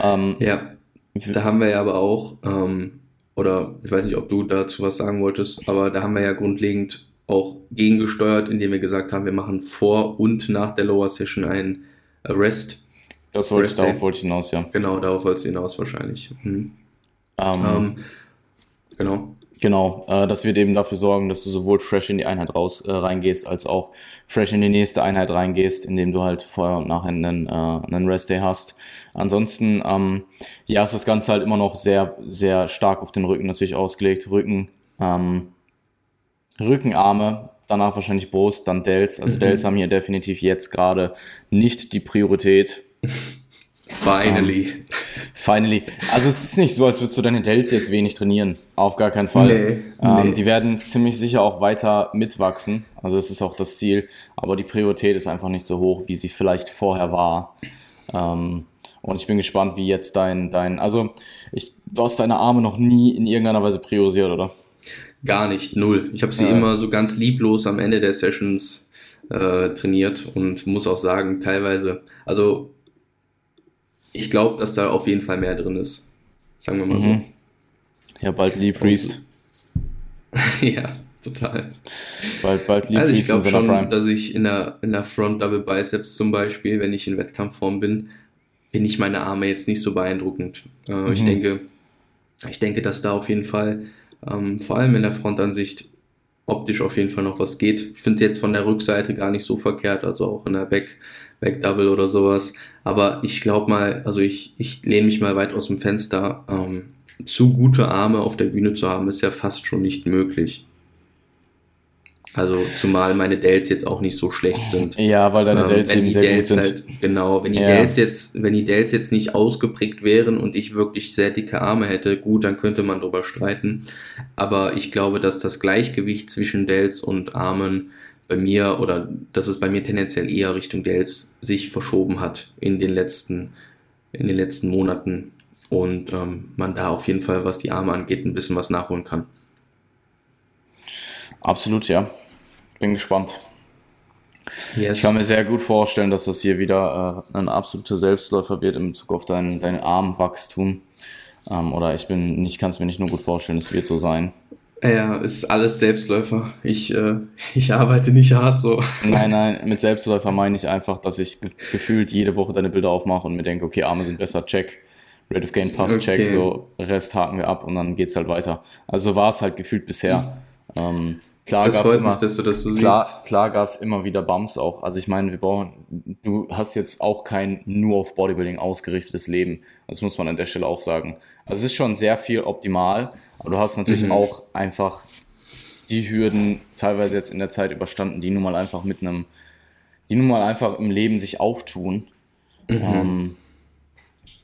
Ähm, ja, da haben wir ja aber auch, ähm, oder ich weiß nicht, ob du dazu was sagen wolltest, aber da haben wir ja grundlegend auch gegengesteuert, indem wir gesagt haben, wir machen vor und nach der Lower Session ein Rest. Das wollte ich, darauf wollte ich hinaus, ja. Genau, darauf wollte ich hinaus wahrscheinlich. Mhm. Um, ähm, genau. Genau, äh, das wird eben dafür sorgen, dass du sowohl fresh in die Einheit raus äh, reingehst, als auch fresh in die nächste Einheit reingehst, indem du halt vorher und nachher einen, äh, einen Rest Day hast. Ansonsten, ähm, ja, ist das Ganze halt immer noch sehr, sehr stark auf den Rücken natürlich ausgelegt. Rücken, ähm, Rückenarme, danach wahrscheinlich Brust, dann Delts. Also mhm. Delts haben hier definitiv jetzt gerade nicht die Priorität. Finally. Ähm, finally. Also es ist nicht so, als würdest du deine Delts jetzt wenig trainieren. Auf gar keinen Fall. Nee, ähm, nee. Die werden ziemlich sicher auch weiter mitwachsen. Also das ist auch das Ziel. Aber die Priorität ist einfach nicht so hoch, wie sie vielleicht vorher war. Ähm, und ich bin gespannt, wie jetzt dein, dein, also ich, du hast deine Arme noch nie in irgendeiner Weise priorisiert, oder? Gar nicht, null. Ich habe sie ja. immer so ganz lieblos am Ende der Sessions äh, trainiert und muss auch sagen, teilweise, also ich glaube, dass da auf jeden Fall mehr drin ist. Sagen wir mal mhm. so. Ja, bald Lee Priest. (laughs) ja, total. Bald, bald Lee also Priest. Also ich glaube schon, Prime. dass ich in der, in der Front Double Biceps zum Beispiel, wenn ich in Wettkampfform bin, bin ich meine Arme jetzt nicht so beeindruckend. Äh, mhm. Ich denke, ich denke, dass da auf jeden Fall, ähm, vor allem in der Frontansicht, optisch auf jeden Fall noch was geht. Finde jetzt von der Rückseite gar nicht so verkehrt, also auch in der Back, Back Double oder sowas. Aber ich glaube mal, also ich, ich lehne mich mal weit aus dem Fenster. Ähm, zu gute Arme auf der Bühne zu haben, ist ja fast schon nicht möglich. Also zumal meine Delts jetzt auch nicht so schlecht sind. Ja, weil deine ähm, Delts ähm, eben sehr Delts gut sind. Halt, genau, wenn die ja. Delts jetzt, wenn die Delts jetzt nicht ausgeprägt wären und ich wirklich sehr dicke Arme hätte, gut, dann könnte man drüber streiten. Aber ich glaube, dass das Gleichgewicht zwischen Delts und Armen bei mir oder dass es bei mir tendenziell eher Richtung Dells sich verschoben hat in den letzten, in den letzten Monaten und ähm, man da auf jeden Fall, was die Arme angeht, ein bisschen was nachholen kann. Absolut, ja. Bin gespannt. Yes. Ich kann mir sehr gut vorstellen, dass das hier wieder äh, ein absoluter Selbstläufer wird in Bezug auf dein, dein Armwachstum. Ähm, oder ich bin, ich kann es mir nicht nur gut vorstellen, es wird so sein. Ja, es ist alles Selbstläufer. Ich, äh, (laughs) ich arbeite nicht hart so. Nein, nein, (laughs) mit Selbstläufer meine ich einfach, dass ich ge gefühlt jede Woche deine Bilder aufmache und mir denke, okay, Arme sind besser, check. Rate of Gain Pass, okay. check, so Rest haken wir ab und dann geht's halt weiter. Also war es halt gefühlt bisher. Ähm, klar das freut immer, mich, dass du das so klar, siehst. Klar gab's immer wieder Bumps auch. Also ich meine, wir brauchen, du hast jetzt auch kein nur auf Bodybuilding ausgerichtetes Leben. Das muss man an der Stelle auch sagen. Also es ist schon sehr viel optimal, aber du hast natürlich mhm. auch einfach die Hürden teilweise jetzt in der Zeit überstanden, die nun mal einfach mit einem, die nun mal einfach im Leben sich auftun. Mhm. Ähm,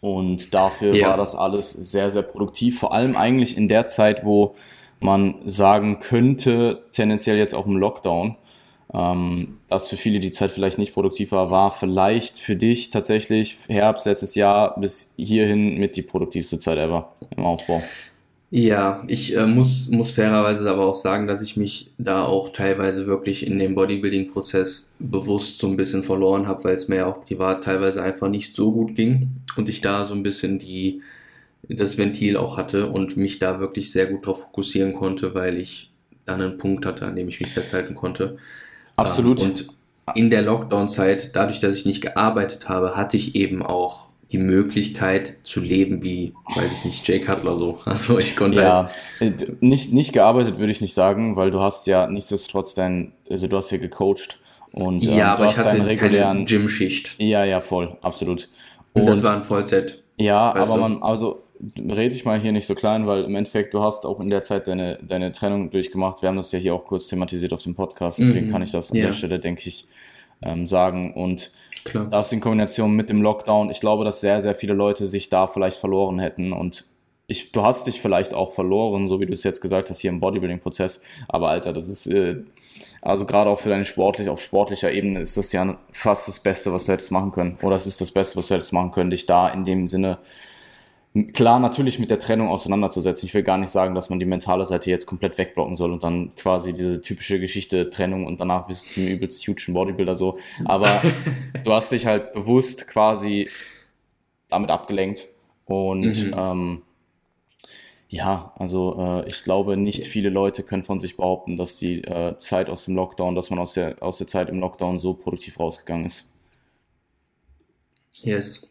und dafür ja. war das alles sehr, sehr produktiv. Vor allem eigentlich in der Zeit, wo man sagen könnte, tendenziell jetzt auch im Lockdown, ähm, dass für viele die Zeit vielleicht nicht produktiv war, war vielleicht für dich tatsächlich Herbst letztes Jahr bis hierhin mit die produktivste Zeit ever im Aufbau. Ja, ich äh, muss, muss fairerweise aber auch sagen, dass ich mich da auch teilweise wirklich in dem Bodybuilding-Prozess bewusst so ein bisschen verloren habe, weil es mir ja auch privat teilweise einfach nicht so gut ging und ich da so ein bisschen die, das Ventil auch hatte und mich da wirklich sehr gut drauf fokussieren konnte, weil ich dann einen Punkt hatte, an dem ich mich festhalten konnte. Absolut. Und in der Lockdown-Zeit, dadurch, dass ich nicht gearbeitet habe, hatte ich eben auch die Möglichkeit zu leben wie, weiß ich nicht, Jay Cutler so. (laughs) Also ich konnte ja halt äh, nicht, nicht gearbeitet würde ich nicht sagen, weil du hast ja nichtsdestotrotz dein, also du hast ja gecoacht und ähm, ja, aber ich hatte regulären Gym-Schicht. Ja, ja, voll, absolut. Und, und das war ein Vollzeit. Ja, aber du? man, also rede ich mal hier nicht so klein, weil im Endeffekt du hast auch in der Zeit deine, deine Trennung durchgemacht. Wir haben das ja hier auch kurz thematisiert auf dem Podcast, deswegen mhm. kann ich das an ja. der Stelle, denke ich, ähm, sagen. Und Klar. das in Kombination mit dem Lockdown, ich glaube, dass sehr, sehr viele Leute sich da vielleicht verloren hätten und ich, du hast dich vielleicht auch verloren, so wie du es jetzt gesagt hast, hier im Bodybuilding-Prozess. Aber Alter, das ist, äh, also gerade auch für deine sportlich, auf sportlicher Ebene ist das ja fast das Beste, was du hättest machen können. Oder es ist das Beste, was du hättest machen können, dich da in dem Sinne klar natürlich mit der Trennung auseinanderzusetzen. Ich will gar nicht sagen, dass man die mentale Seite jetzt komplett wegblocken soll und dann quasi diese typische Geschichte Trennung und danach bist du zum übelst huge Bodybuilder so. Aber (laughs) du hast dich halt bewusst quasi damit abgelenkt und mhm. ähm, ja, also äh, ich glaube, nicht viele Leute können von sich behaupten, dass die äh, Zeit aus dem Lockdown, dass man aus der, aus der Zeit im Lockdown so produktiv rausgegangen ist. Yes.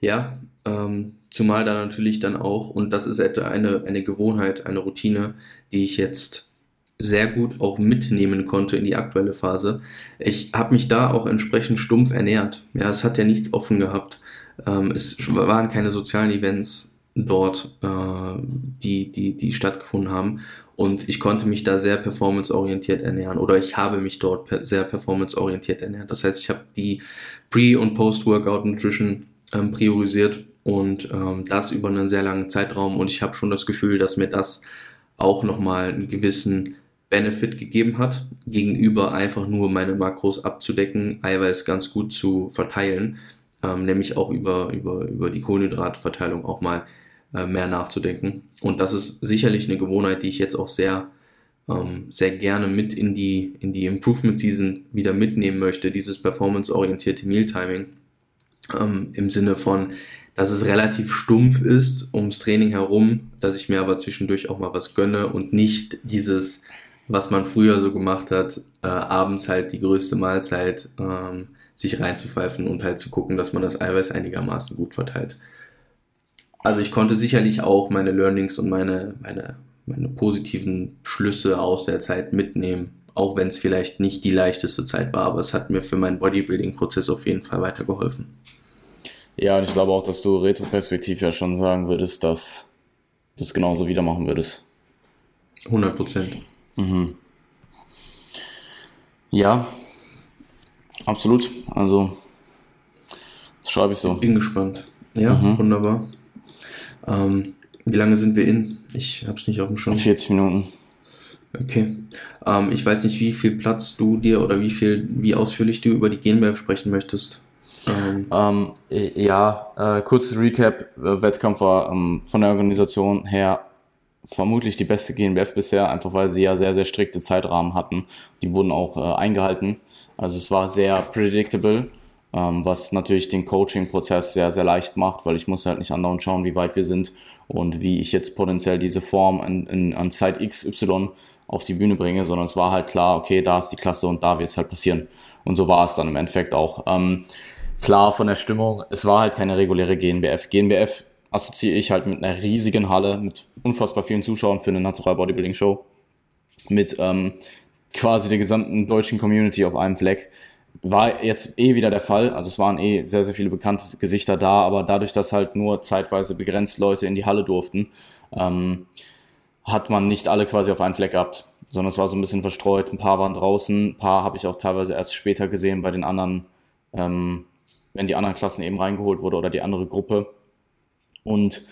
Ja, ähm, zumal da natürlich dann auch, und das ist eine, eine Gewohnheit, eine Routine, die ich jetzt sehr gut auch mitnehmen konnte in die aktuelle Phase. Ich habe mich da auch entsprechend stumpf ernährt. Ja, es hat ja nichts offen gehabt. Ähm, es waren keine sozialen Events dort, äh, die, die, die stattgefunden haben. Und ich konnte mich da sehr performanceorientiert ernähren oder ich habe mich dort per sehr performanceorientiert ernährt. Das heißt, ich habe die Pre- und Post-Workout Nutrition ähm, priorisiert und ähm, das über einen sehr langen Zeitraum und ich habe schon das Gefühl, dass mir das auch nochmal einen gewissen Benefit gegeben hat, gegenüber einfach nur meine Makros abzudecken, Eiweiß ganz gut zu verteilen, ähm, nämlich auch über, über, über die Kohlenhydratverteilung auch mal äh, mehr nachzudenken. Und das ist sicherlich eine Gewohnheit, die ich jetzt auch sehr, ähm, sehr gerne mit in die, in die Improvement Season wieder mitnehmen möchte, dieses performance-orientierte Mealtiming ähm, im Sinne von, dass es relativ stumpf ist ums Training herum, dass ich mir aber zwischendurch auch mal was gönne und nicht dieses, was man früher so gemacht hat, äh, abends halt die größte Mahlzeit ähm, sich reinzupfeifen und halt zu gucken, dass man das Eiweiß einigermaßen gut verteilt. Also ich konnte sicherlich auch meine Learnings und meine, meine, meine positiven Schlüsse aus der Zeit mitnehmen, auch wenn es vielleicht nicht die leichteste Zeit war, aber es hat mir für meinen Bodybuilding-Prozess auf jeden Fall weitergeholfen. Ja, und ich glaube auch, dass du retroperspektiv ja schon sagen würdest, dass du es genauso wieder machen würdest. 100 Prozent. Mhm. Ja, absolut. Also, das schreibe ich so. Ich bin gespannt. Ja, mhm. wunderbar. Ähm, wie lange sind wir in? Ich habe es nicht auf dem Schirm. 40 Minuten. Okay. Ähm, ich weiß nicht, wie viel Platz du dir oder wie viel, wie ausführlich du über die Genwerf sprechen möchtest. Ähm, ähm, ja, äh, kurzes Recap. Wettkampf war ähm, von der Organisation her vermutlich die beste GNBF bisher, einfach weil sie ja sehr, sehr strikte Zeitrahmen hatten. Die wurden auch äh, eingehalten. Also es war sehr predictable, ähm, was natürlich den Coaching-Prozess sehr, sehr leicht macht, weil ich muss halt nicht andauernd schauen, wie weit wir sind und wie ich jetzt potenziell diese Form in, in, an Zeit XY auf die Bühne bringe, sondern es war halt klar, okay, da ist die Klasse und da wird es halt passieren. Und so war es dann im Endeffekt auch. Ähm, klar von der Stimmung, es war halt keine reguläre GNBF. GNBF assoziiere ich halt mit einer riesigen Halle, mit unfassbar vielen Zuschauern für eine Natural Bodybuilding Show, mit ähm, quasi der gesamten deutschen Community auf einem Fleck. War jetzt eh wieder der Fall, also es waren eh sehr, sehr viele bekannte Gesichter da, aber dadurch, dass halt nur zeitweise begrenzt Leute in die Halle durften, ähm, hat man nicht alle quasi auf einen Fleck gehabt, sondern es war so ein bisschen verstreut. Ein paar waren draußen, ein paar habe ich auch teilweise erst später gesehen bei den anderen ähm, wenn die anderen Klassen eben reingeholt wurde oder die andere Gruppe. Und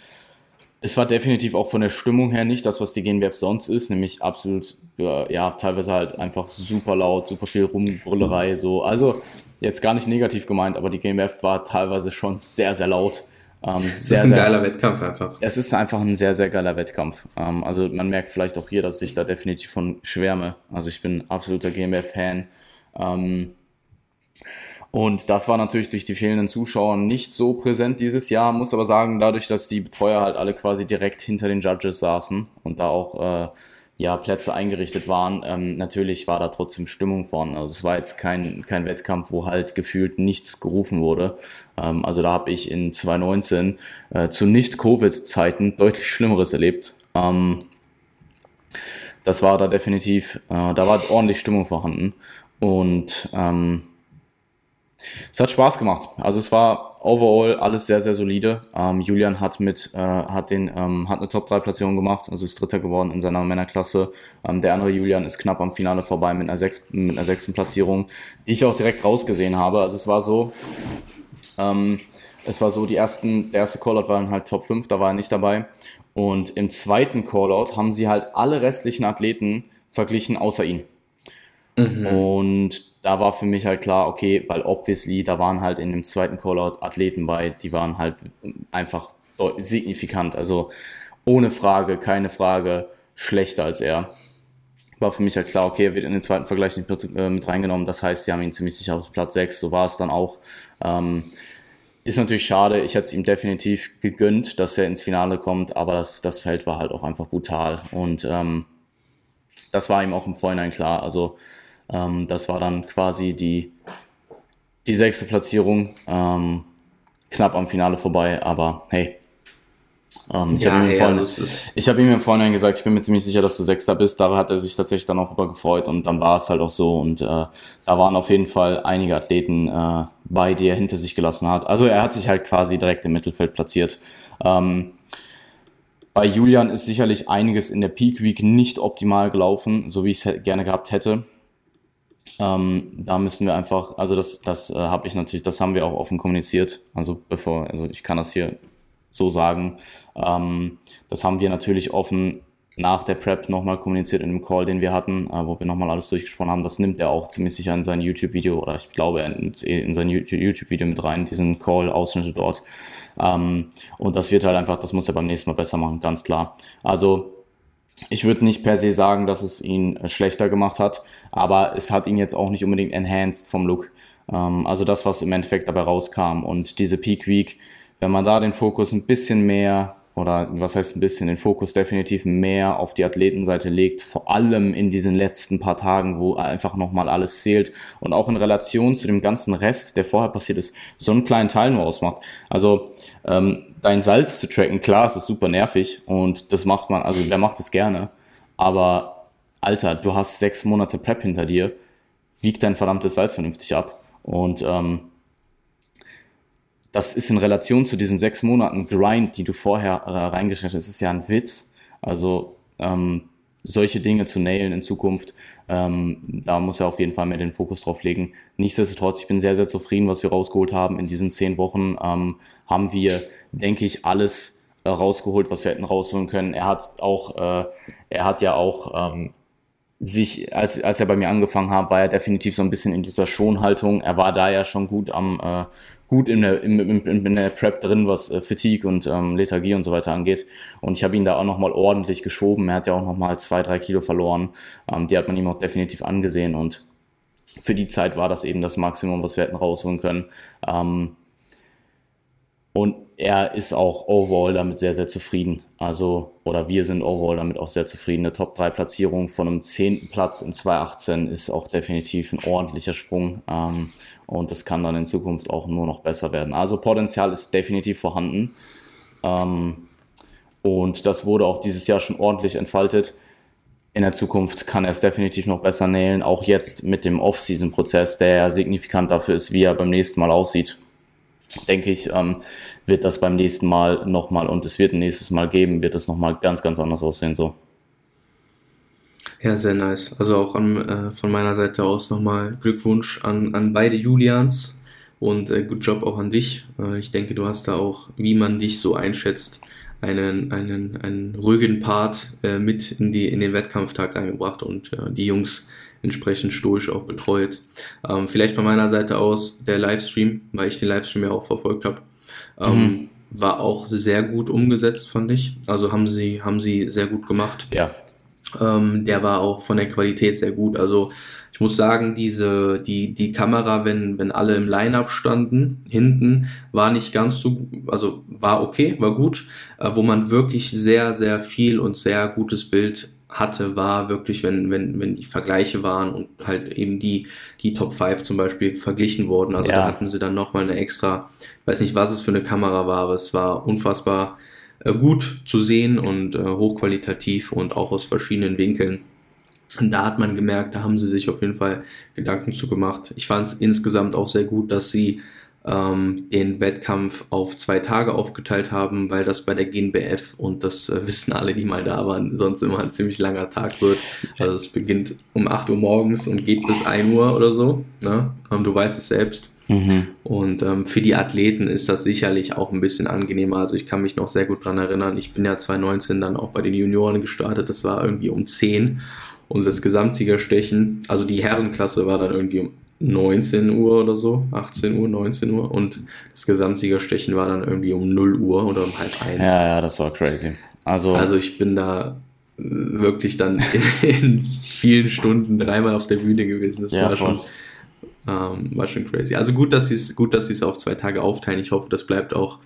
es war definitiv auch von der Stimmung her nicht das, was die GNBF sonst ist, nämlich absolut, ja, teilweise halt einfach super laut, super viel Rumbrüllerei, so. Also, jetzt gar nicht negativ gemeint, aber die GNBF war teilweise schon sehr, sehr laut. Ähm, es sehr, ist ein sehr, geiler Wettkampf einfach. Es ist einfach ein sehr, sehr geiler Wettkampf. Ähm, also, man merkt vielleicht auch hier, dass ich da definitiv von schwärme. Also, ich bin absoluter GNBF-Fan. Ähm, und das war natürlich durch die fehlenden Zuschauer nicht so präsent dieses Jahr, muss aber sagen, dadurch, dass die Betreuer halt alle quasi direkt hinter den Judges saßen und da auch äh, ja, Plätze eingerichtet waren, ähm, natürlich war da trotzdem Stimmung vorne. Also es war jetzt kein, kein Wettkampf, wo halt gefühlt nichts gerufen wurde. Ähm, also da habe ich in 2019 äh, zu Nicht-Covid-Zeiten deutlich Schlimmeres erlebt. Ähm, das war da definitiv, äh, da war ordentlich Stimmung vorhanden. Und ähm, es hat Spaß gemacht. Also es war overall alles sehr, sehr solide. Ähm, Julian hat mit, äh, hat den, ähm, hat eine Top-3-Platzierung gemacht, also ist Dritter geworden in seiner Männerklasse. Ähm, der andere Julian ist knapp am Finale vorbei mit einer, sechs, mit einer sechsten Platzierung, die ich auch direkt rausgesehen habe. Also es war so, ähm, es war so, die ersten, der erste Callout waren halt Top 5, da war er nicht dabei. Und im zweiten Callout haben sie halt alle restlichen Athleten verglichen, außer ihn. Mhm. Und da war für mich halt klar, okay, weil obviously, da waren halt in dem zweiten Callout Athleten bei, die waren halt einfach signifikant. Also ohne Frage, keine Frage, schlechter als er. War für mich halt klar, okay, er wird in den zweiten Vergleich nicht mit, äh, mit reingenommen. Das heißt, sie haben ihn ziemlich sicher auf Platz 6, so war es dann auch. Ähm, ist natürlich schade, ich hätte es ihm definitiv gegönnt, dass er ins Finale kommt, aber das, das Feld war halt auch einfach brutal. Und ähm, das war ihm auch im Vorhinein klar. Also ähm, das war dann quasi die, die sechste Platzierung. Ähm, knapp am Finale vorbei, aber hey. Ähm, ich ja, habe ihm, ja, hab ihm im Vorhinein gesagt, ich bin mir ziemlich sicher, dass du Sechster bist. Da hat er sich tatsächlich dann auch über gefreut und dann war es halt auch so. Und äh, da waren auf jeden Fall einige Athleten äh, bei, die er hinter sich gelassen hat. Also er hat sich halt quasi direkt im Mittelfeld platziert. Ähm, bei Julian ist sicherlich einiges in der Peak Week nicht optimal gelaufen, so wie ich es gerne gehabt hätte. Ähm, da müssen wir einfach, also das, das äh, habe ich natürlich, das haben wir auch offen kommuniziert. Also bevor, also ich kann das hier so sagen. Ähm, das haben wir natürlich offen nach der Prep nochmal kommuniziert in dem Call, den wir hatten, äh, wo wir nochmal alles durchgesprochen haben. Das nimmt er auch ziemlich sicher in sein YouTube-Video oder ich glaube er nimmt in sein YouTube-Video mit rein, diesen Call-Ausschnitte dort. Ähm, und das wird halt einfach, das muss er beim nächsten Mal besser machen, ganz klar. Also ich würde nicht per se sagen, dass es ihn äh, schlechter gemacht hat, aber es hat ihn jetzt auch nicht unbedingt enhanced vom Look. Ähm, also das, was im Endeffekt dabei rauskam und diese Peak Week, wenn man da den Fokus ein bisschen mehr oder was heißt ein bisschen, den Fokus definitiv mehr auf die Athletenseite legt, vor allem in diesen letzten paar Tagen, wo einfach nochmal alles zählt und auch in Relation zu dem ganzen Rest, der vorher passiert ist, so einen kleinen Teil nur ausmacht. Also ähm, dein Salz zu tracken, klar, es ist super nervig und das macht man, also wer macht es gerne, aber Alter, du hast sechs Monate Prep hinter dir, wieg dein verdammtes Salz vernünftig ab und ähm, das ist in Relation zu diesen sechs Monaten Grind, die du vorher äh, reingestellt hast, ist ja ein Witz. Also ähm, solche Dinge zu nailen in Zukunft, ähm, da muss er auf jeden Fall mehr den Fokus drauf legen. Nichtsdestotrotz, ich bin sehr, sehr zufrieden, was wir rausgeholt haben. In diesen zehn Wochen ähm, haben wir, denke ich, alles äh, rausgeholt, was wir hätten rausholen können. Er hat auch, äh, er hat ja auch ähm, sich, als, als er bei mir angefangen hat, war er definitiv so ein bisschen in dieser Schonhaltung. Er war da ja schon gut am äh, gut in der, in, in, in der Prep drin, was äh, Fatigue und ähm, Lethargie und so weiter angeht. Und ich habe ihn da auch nochmal ordentlich geschoben. Er hat ja auch nochmal zwei, drei Kilo verloren. Ähm, die hat man ihm auch definitiv angesehen und für die Zeit war das eben das Maximum, was wir hätten rausholen können. Ähm, und er ist auch overall damit sehr, sehr zufrieden. Also, oder wir sind overall damit auch sehr zufrieden. Eine Top-3-Platzierung von einem zehnten Platz in 2018 ist auch definitiv ein ordentlicher Sprung. Ähm, und das kann dann in Zukunft auch nur noch besser werden. Also Potenzial ist definitiv vorhanden. Ähm, und das wurde auch dieses Jahr schon ordentlich entfaltet. In der Zukunft kann er es definitiv noch besser nailen, auch jetzt mit dem Off-Season-Prozess, der ja signifikant dafür ist, wie er beim nächsten Mal aussieht. Denke ich, ähm, wird das beim nächsten Mal nochmal und es wird ein nächstes Mal geben, wird es nochmal ganz, ganz anders aussehen. So. Ja, sehr nice. Also auch an, äh, von meiner Seite aus nochmal Glückwunsch an, an beide Julians und äh, gut Job auch an dich. Äh, ich denke, du hast da auch, wie man dich so einschätzt, einen, einen, einen ruhigen Part äh, mit in, die, in den Wettkampftag reingebracht und äh, die Jungs entsprechend stoisch auch betreut. Ähm, vielleicht von meiner Seite aus der Livestream, weil ich den Livestream ja auch verfolgt habe, ähm, mhm. war auch sehr gut umgesetzt, fand ich. Also haben sie, haben sie sehr gut gemacht. Ja. Ähm, der war auch von der Qualität sehr gut. Also ich muss sagen, diese, die, die Kamera, wenn, wenn alle im Line-Up standen, hinten, war nicht ganz so, also war okay, war gut, äh, wo man wirklich sehr, sehr viel und sehr gutes Bild hatte, war wirklich, wenn, wenn, wenn die Vergleiche waren und halt eben die, die Top 5 zum Beispiel verglichen wurden. Also ja. da hatten sie dann nochmal eine extra, weiß nicht, was es für eine Kamera war, aber es war unfassbar gut zu sehen und äh, hochqualitativ und auch aus verschiedenen Winkeln. Und da hat man gemerkt, da haben sie sich auf jeden Fall Gedanken zu gemacht. Ich fand es insgesamt auch sehr gut, dass sie ähm, den Wettkampf auf zwei Tage aufgeteilt haben, weil das bei der GNBF und das äh, wissen alle, die mal da waren, sonst immer ein ziemlich langer Tag wird. Also es beginnt um 8 Uhr morgens und geht bis 1 Uhr oder so. Ne? Du weißt es selbst. Mhm. Und ähm, für die Athleten ist das sicherlich auch ein bisschen angenehmer. Also ich kann mich noch sehr gut dran erinnern. Ich bin ja 2019 dann auch bei den Junioren gestartet. Das war irgendwie um 10 und das Gesamtsiegerstechen, also die Herrenklasse war dann irgendwie um 19 Uhr oder so, 18 Uhr, 19 Uhr und das Gesamtsiegerstechen war dann irgendwie um 0 Uhr oder um halb eins. Ja, ja, das war crazy. Also, also ich bin da wirklich dann (laughs) in, vielen Stunden dreimal auf der Bühne gewesen. Das ja, war schon, ähm, war schon crazy. Also gut, dass sie es gut, dass sie es auf zwei Tage aufteilen. Ich hoffe, das bleibt auch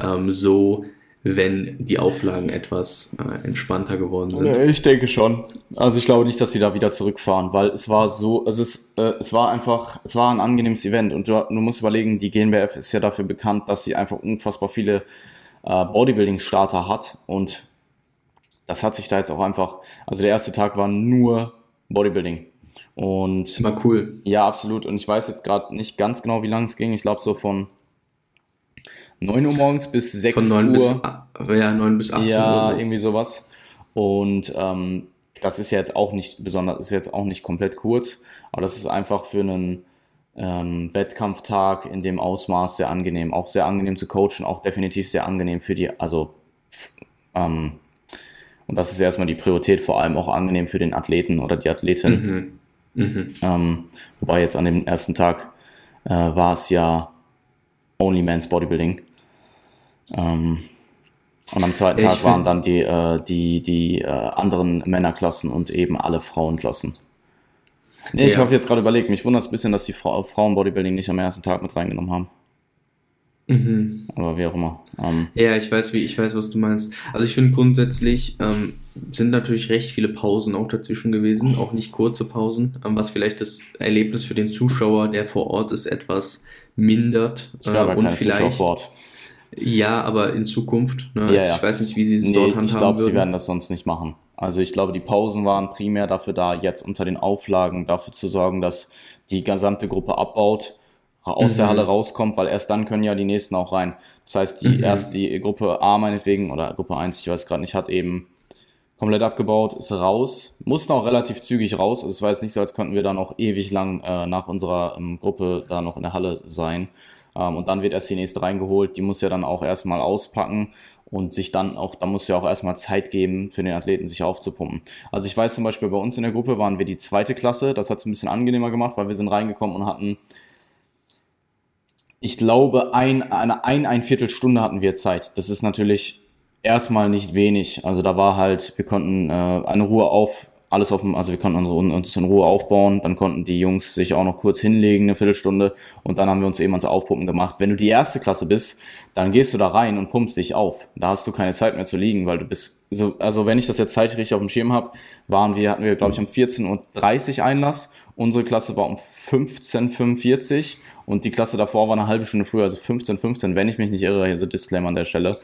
ähm, so wenn die Auflagen etwas äh, entspannter geworden sind. Ich denke schon. Also ich glaube nicht, dass sie da wieder zurückfahren, weil es war so, also es, äh, es war einfach, es war ein angenehmes Event und du, du musst überlegen, die GNBF ist ja dafür bekannt, dass sie einfach unfassbar viele äh, Bodybuilding-Starter hat und das hat sich da jetzt auch einfach, also der erste Tag war nur Bodybuilding. Und war cool. Ja, absolut. Und ich weiß jetzt gerade nicht ganz genau, wie lange es ging. Ich glaube so von 9 Uhr morgens bis 6 Von 9 Uhr. Bis, ja, 9 bis 18 ja, Uhr. Ja, irgendwie sowas. Und ähm, das ist ja jetzt auch nicht besonders, ist jetzt auch nicht komplett kurz, aber das ist einfach für einen ähm, Wettkampftag in dem Ausmaß sehr angenehm. Auch sehr angenehm zu coachen, auch definitiv sehr angenehm für die, also ähm, und das ist erstmal die Priorität, vor allem auch angenehm für den Athleten oder die Athletin. Mhm. Mhm. Ähm, wobei jetzt an dem ersten Tag äh, war es ja Only Men's Bodybuilding. Ähm, und am zweiten ich Tag waren dann die, äh, die, die äh, anderen Männerklassen und eben alle Frauenklassen. Nee, ich ja. habe jetzt gerade überlegt, mich wundert es ein bisschen, dass die Fra Frauen-Bodybuilding nicht am ersten Tag mit reingenommen haben. Mhm. Aber wie auch immer. Ähm, ja, ich weiß, wie, ich weiß, was du meinst. Also ich finde grundsätzlich ähm, sind natürlich recht viele Pausen auch dazwischen gewesen, auch nicht kurze Pausen, ähm, was vielleicht das Erlebnis für den Zuschauer, der vor Ort ist, etwas mindert. Es gab äh, und vielleicht. Ja, aber in Zukunft. Ne? Ja, ja. Ich weiß nicht, wie sie es nee, dort handhaben Ich glaube, sie werden das sonst nicht machen. Also ich glaube, die Pausen waren primär dafür da, jetzt unter den Auflagen dafür zu sorgen, dass die gesamte Gruppe abbaut, aus mhm. der Halle rauskommt, weil erst dann können ja die nächsten auch rein. Das heißt, die mhm. erst die Gruppe A meinetwegen oder Gruppe 1, ich weiß gerade nicht, hat eben komplett abgebaut, ist raus, mussten auch relativ zügig raus. Also es war jetzt nicht so, als könnten wir da noch ewig lang äh, nach unserer ähm, Gruppe da noch in der Halle sein. Ähm, und dann wird erst die nächste reingeholt, die muss ja dann auch erstmal auspacken und sich dann auch, da muss ja auch erstmal Zeit geben für den Athleten, sich aufzupumpen. Also ich weiß zum Beispiel, bei uns in der Gruppe waren wir die zweite Klasse, das hat es ein bisschen angenehmer gemacht, weil wir sind reingekommen und hatten, ich glaube, ein, eine ein, ein Viertelstunde hatten wir Zeit. Das ist natürlich erstmal nicht wenig. Also da war halt, wir konnten äh, eine Ruhe auf, alles auf dem, also wir konnten unsere, uns in Ruhe aufbauen, dann konnten die Jungs sich auch noch kurz hinlegen, eine Viertelstunde, und dann haben wir uns eben ans Aufpumpen gemacht. Wenn du die erste Klasse bist, dann gehst du da rein und pumpst dich auf. Da hast du keine Zeit mehr zu liegen, weil du bist, so, also wenn ich das jetzt zeitlich auf dem Schirm habe, waren wir, hatten wir, glaube ich, um 14.30 Uhr Einlass. Unsere Klasse war um 15.45 Uhr und die Klasse davor war eine halbe Stunde früher, also 15.15 15, wenn ich mich nicht irre, hier so Disclaimer an der Stelle.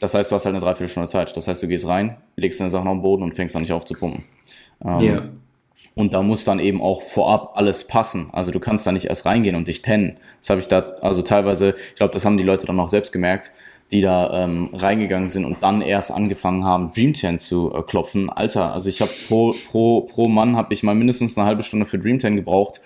Das heißt, du hast halt eine Dreiviertelstunde Zeit. Das heißt, du gehst rein, legst deine Sachen auf den Boden und fängst dann nicht auf zu pumpen. Ähm, yeah. Und da muss dann eben auch vorab alles passen. Also du kannst da nicht erst reingehen und dich tennen. Das habe ich da, also teilweise, ich glaube, das haben die Leute dann auch selbst gemerkt, die da ähm, reingegangen sind und dann erst angefangen haben, Dream 10 zu äh, klopfen. Alter, also ich habe pro, pro, pro Mann habe ich mal mindestens eine halbe Stunde für Dream 10 gebraucht,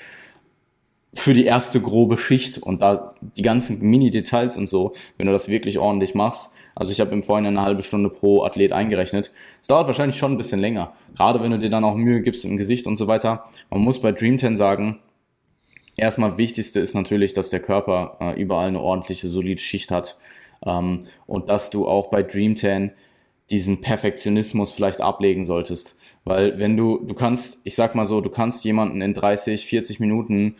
für die erste grobe Schicht und da die ganzen Mini-Details und so, wenn du das wirklich ordentlich machst. Also ich habe im Vorhinein eine halbe Stunde pro Athlet eingerechnet. Es dauert wahrscheinlich schon ein bisschen länger, gerade wenn du dir dann auch Mühe gibst im Gesicht und so weiter. Man muss bei Dream 10 sagen, erstmal wichtigste ist natürlich, dass der Körper äh, überall eine ordentliche, solide Schicht hat ähm, und dass du auch bei Dream 10 diesen Perfektionismus vielleicht ablegen solltest. Weil wenn du, du kannst, ich sag mal so, du kannst jemanden in 30, 40 Minuten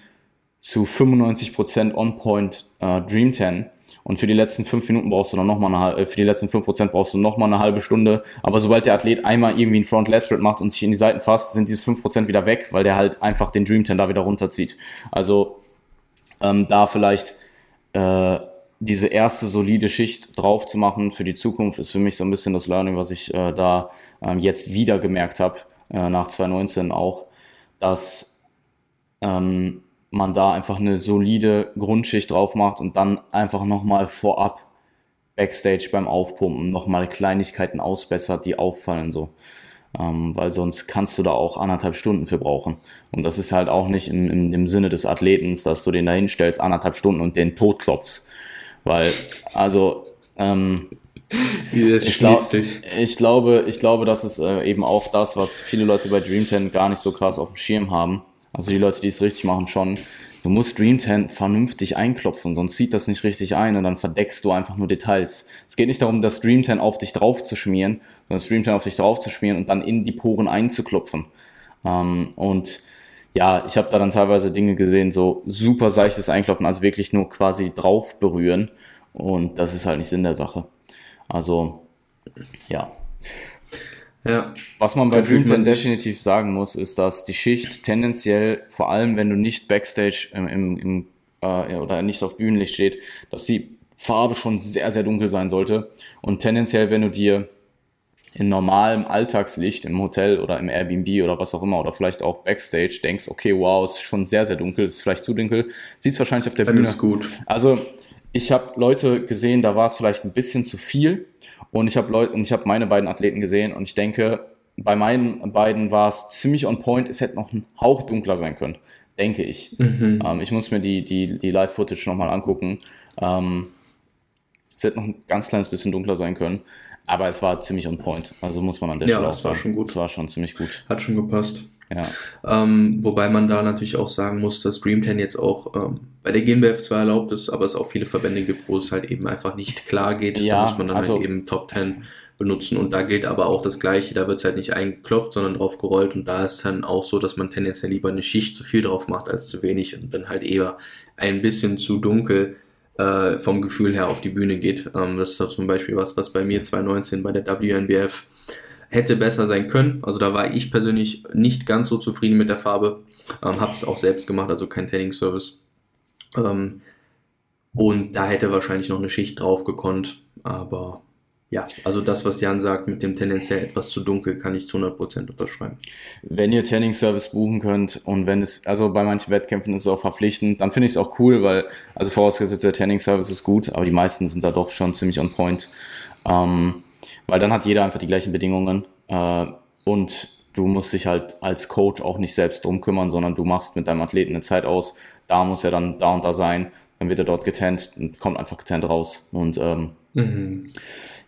zu 95% On-Point äh, Dream 10 Und für die letzten fünf Minuten brauchst du dann nochmal eine äh, für die letzten fünf Prozent brauchst du nochmal eine halbe Stunde. Aber sobald der Athlet einmal irgendwie einen Front Lat Spread macht und sich in die Seiten fasst, sind diese fünf Prozent wieder weg, weil der halt einfach den Dream Ten da wieder runterzieht. Also ähm, da vielleicht äh, diese erste solide Schicht drauf zu machen für die Zukunft ist für mich so ein bisschen das Learning, was ich äh, da ähm, jetzt wieder gemerkt habe, äh, nach 2019 auch, dass ähm, man da einfach eine solide Grundschicht drauf macht und dann einfach nochmal vorab Backstage beim Aufpumpen nochmal Kleinigkeiten ausbessert, die auffallen so. Ähm, weil sonst kannst du da auch anderthalb Stunden für brauchen. Und das ist halt auch nicht im, im, im Sinne des Athletens, dass du den da hinstellst, anderthalb Stunden und den tot klopfst. Weil, also, ähm, (laughs) ich, glaub, ich, glaube, ich glaube, das ist äh, eben auch das, was viele Leute bei Dream 10 gar nicht so krass auf dem Schirm haben. Also die Leute, die es richtig machen, schon. Du musst Dream 10 vernünftig einklopfen, sonst zieht das nicht richtig ein und dann verdeckst du einfach nur Details. Es geht nicht darum, das Dream 10 auf dich drauf zu schmieren, sondern das Dream 10 auf dich drauf zu schmieren und dann in die Poren einzuklopfen. Ähm, und ja, ich habe da dann teilweise Dinge gesehen, so super seichtes Einklopfen, also wirklich nur quasi drauf berühren. Und das ist halt nicht Sinn der Sache. Also, ja. Ja. Was man bei Dreamten definitiv sagen muss, ist, dass die Schicht tendenziell, vor allem wenn du nicht Backstage im, im, im äh, oder nicht auf Bühnenlicht steht, dass die Farbe schon sehr, sehr dunkel sein sollte. Und tendenziell, wenn du dir in normalem Alltagslicht im Hotel oder im Airbnb oder was auch immer oder vielleicht auch Backstage denkst, okay, wow, ist schon sehr, sehr dunkel, ist vielleicht zu dunkel, sieht es wahrscheinlich auf der Dann Bühne. Ist gut. Also ich habe Leute gesehen, da war es vielleicht ein bisschen zu viel und ich habe Leute und ich habe meine beiden Athleten gesehen und ich denke, bei meinen beiden war es ziemlich on point. Es hätte noch ein Hauch dunkler sein können, denke ich. Mhm. Ähm, ich muss mir die, die, die Live-Footage nochmal angucken. Ähm, es hätte noch ein ganz kleines bisschen dunkler sein können. Aber es war ziemlich on point. Also muss man an der ja, Stelle auch sagen. Ja, schon gut. Es war schon ziemlich gut. Hat schon gepasst. Ja. Ähm, wobei man da natürlich auch sagen muss, dass Dream 10 jetzt auch ähm, bei der GmbF zwar erlaubt ist, aber es auch viele Verbände gibt, wo es halt eben einfach nicht klar geht. Ja, da muss man dann also, halt eben Top 10 benutzen und da gilt aber auch das Gleiche, da wird es halt nicht eingeklopft, sondern drauf gerollt und da ist dann auch so, dass man tendenziell lieber eine Schicht zu viel drauf macht als zu wenig und dann halt eher ein bisschen zu dunkel äh, vom Gefühl her auf die Bühne geht. Ähm, das ist halt zum Beispiel was, was bei mir 2019 bei der WNBF hätte besser sein können. Also da war ich persönlich nicht ganz so zufrieden mit der Farbe. Ähm, habe es auch selbst gemacht, also kein Tanning Service. Ähm, und da hätte wahrscheinlich noch eine Schicht drauf gekonnt. Aber ja, also das, was Jan sagt, mit dem tendenziell etwas zu dunkel, kann ich zu 100% unterschreiben. Wenn ihr Tanning Service buchen könnt und wenn es, also bei manchen Wettkämpfen ist es auch verpflichtend, dann finde ich es auch cool, weil, also vorausgesetzt der Tanning Service ist gut, aber die meisten sind da doch schon ziemlich on point. Ähm, weil dann hat jeder einfach die gleichen Bedingungen äh, und du musst dich halt als Coach auch nicht selbst drum kümmern, sondern du machst mit deinem Athleten eine Zeit aus, da muss er dann da und da sein, dann wird er dort getannt und kommt einfach getannt raus und ähm, mhm.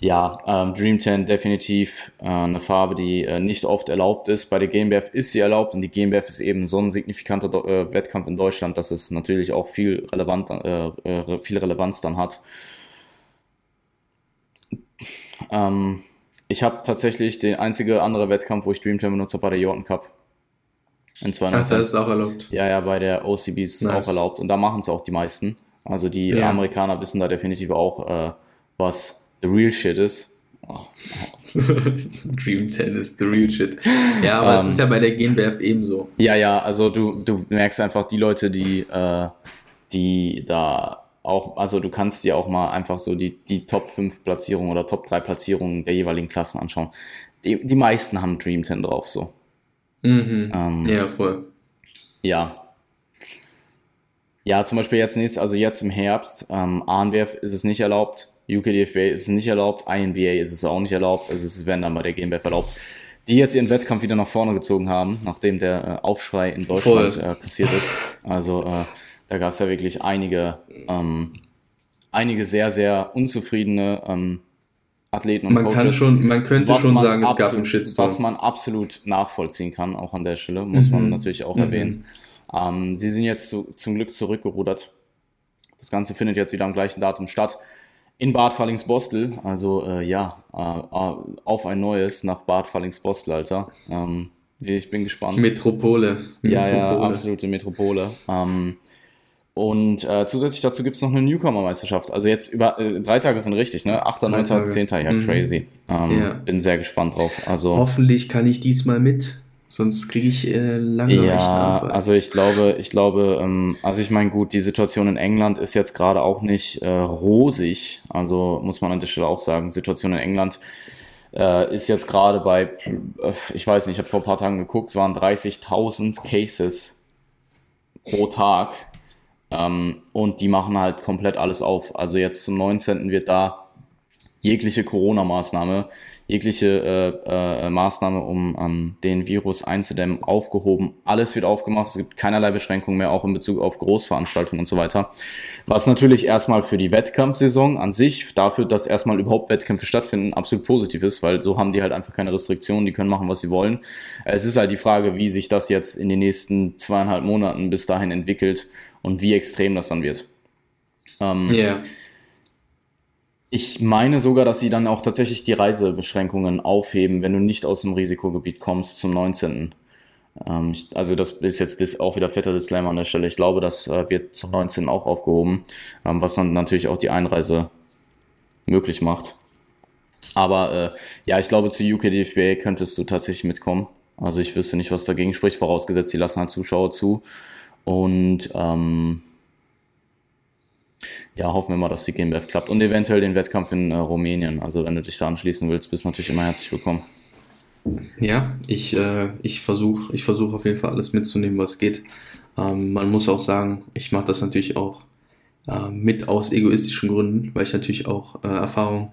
Ja, ähm, Dream 10 definitiv äh, eine Farbe, die äh, nicht oft erlaubt ist. Bei der GmbF ist sie erlaubt und die GmbF ist eben so ein signifikanter äh, Wettkampf in Deutschland, dass es natürlich auch viel, relevant, äh, äh, viel Relevanz dann hat. Ähm, ich habe tatsächlich den einzige andere Wettkampf, wo ich Dreamtime benutzt habe, war der Jordan Cup. In 2019. Ach, das ist auch erlaubt. Ja, ja, bei der OCB ist es nice. auch erlaubt. Und da machen es auch die meisten. Also die ja. Amerikaner wissen da definitiv auch, äh, was the real shit ist. Oh. (laughs) Dream 10 ist the real shit. Ja, aber um, es ähm, ist ja bei der GNBF ebenso. Ja, ja, also du, du merkst einfach die Leute, die, äh, die da auch, also du kannst dir auch mal einfach so die, die Top 5 Platzierungen oder Top 3 Platzierungen der jeweiligen Klassen anschauen. Die, die meisten haben Dream 10 drauf, so. Mhm. Ähm, ja, voll. Ja. Ja, zum Beispiel jetzt nächstes, also jetzt im Herbst, ähm, ANWF ist es nicht erlaubt, UKDFBA ist es nicht erlaubt, INBA ist es auch nicht erlaubt, also es werden dann bei der GmbF erlaubt, die jetzt ihren Wettkampf wieder nach vorne gezogen haben, nachdem der äh, Aufschrei in Deutschland äh, passiert ist. Also äh, da gab es ja wirklich einige, ähm, einige sehr, sehr unzufriedene ähm, Athleten und man Coaches. Kann schon, man könnte schon sagen, es gab einen Shitstorm. Was man absolut nachvollziehen kann, auch an der Stelle, muss mhm. man natürlich auch mhm. erwähnen. Ähm, sie sind jetzt zu, zum Glück zurückgerudert. Das Ganze findet jetzt wieder am gleichen Datum statt. In Bad Fallings-Bostel, also äh, ja, äh, äh auf ein neues nach Bad Fallings-Bostel, Alter. Ähm, ich bin gespannt. Metropole. Metropole. Ja, ja, absolute Metropole. Ähm, Und äh, zusätzlich dazu gibt es noch eine Newcomer-Meisterschaft. Also jetzt über äh, drei Tage sind richtig, ne? 8., 9., 10. Ja, mhm. crazy. Ähm, ja. Bin sehr gespannt drauf. Also, Hoffentlich kann ich diesmal mit. Sonst kriege ich äh, lange Ja, also ich glaube, ich glaube, ähm, also ich meine, gut, die Situation in England ist jetzt gerade auch nicht äh, rosig. Also muss man an der Stelle auch sagen, Situation in England äh, ist jetzt gerade bei, äh, ich weiß nicht, ich habe vor ein paar Tagen geguckt, es waren 30.000 Cases pro Tag. Ähm, und die machen halt komplett alles auf. Also jetzt zum 19. wird da jegliche Corona-Maßnahme jegliche äh, äh, Maßnahme, um ähm, den Virus einzudämmen, aufgehoben. Alles wird aufgemacht. Es gibt keinerlei Beschränkungen mehr, auch in Bezug auf Großveranstaltungen und so weiter. Was natürlich erstmal für die Wettkampfsaison an sich, dafür, dass erstmal überhaupt Wettkämpfe stattfinden, absolut positiv ist, weil so haben die halt einfach keine Restriktionen, die können machen, was sie wollen. Es ist halt die Frage, wie sich das jetzt in den nächsten zweieinhalb Monaten bis dahin entwickelt und wie extrem das dann wird. Ähm, yeah. Ich meine sogar, dass sie dann auch tatsächlich die Reisebeschränkungen aufheben, wenn du nicht aus dem Risikogebiet kommst zum 19. Ähm, ich, also das ist jetzt das auch wieder fetter Disclaimer an der Stelle. Ich glaube, das äh, wird zum 19. auch aufgehoben, ähm, was dann natürlich auch die Einreise möglich macht. Aber äh, ja, ich glaube, zu UKDFBA könntest du tatsächlich mitkommen. Also ich wüsste nicht, was dagegen spricht, vorausgesetzt, sie lassen halt Zuschauer zu. Und ähm, ja, hoffen wir mal, dass die GmbF klappt und eventuell den Wettkampf in äh, Rumänien. Also wenn du dich da anschließen willst, bist du natürlich immer herzlich willkommen. Ja, ich, äh, ich versuche ich versuch auf jeden Fall alles mitzunehmen, was geht. Ähm, man muss auch sagen, ich mache das natürlich auch äh, mit aus egoistischen Gründen, weil ich natürlich auch äh, Erfahrung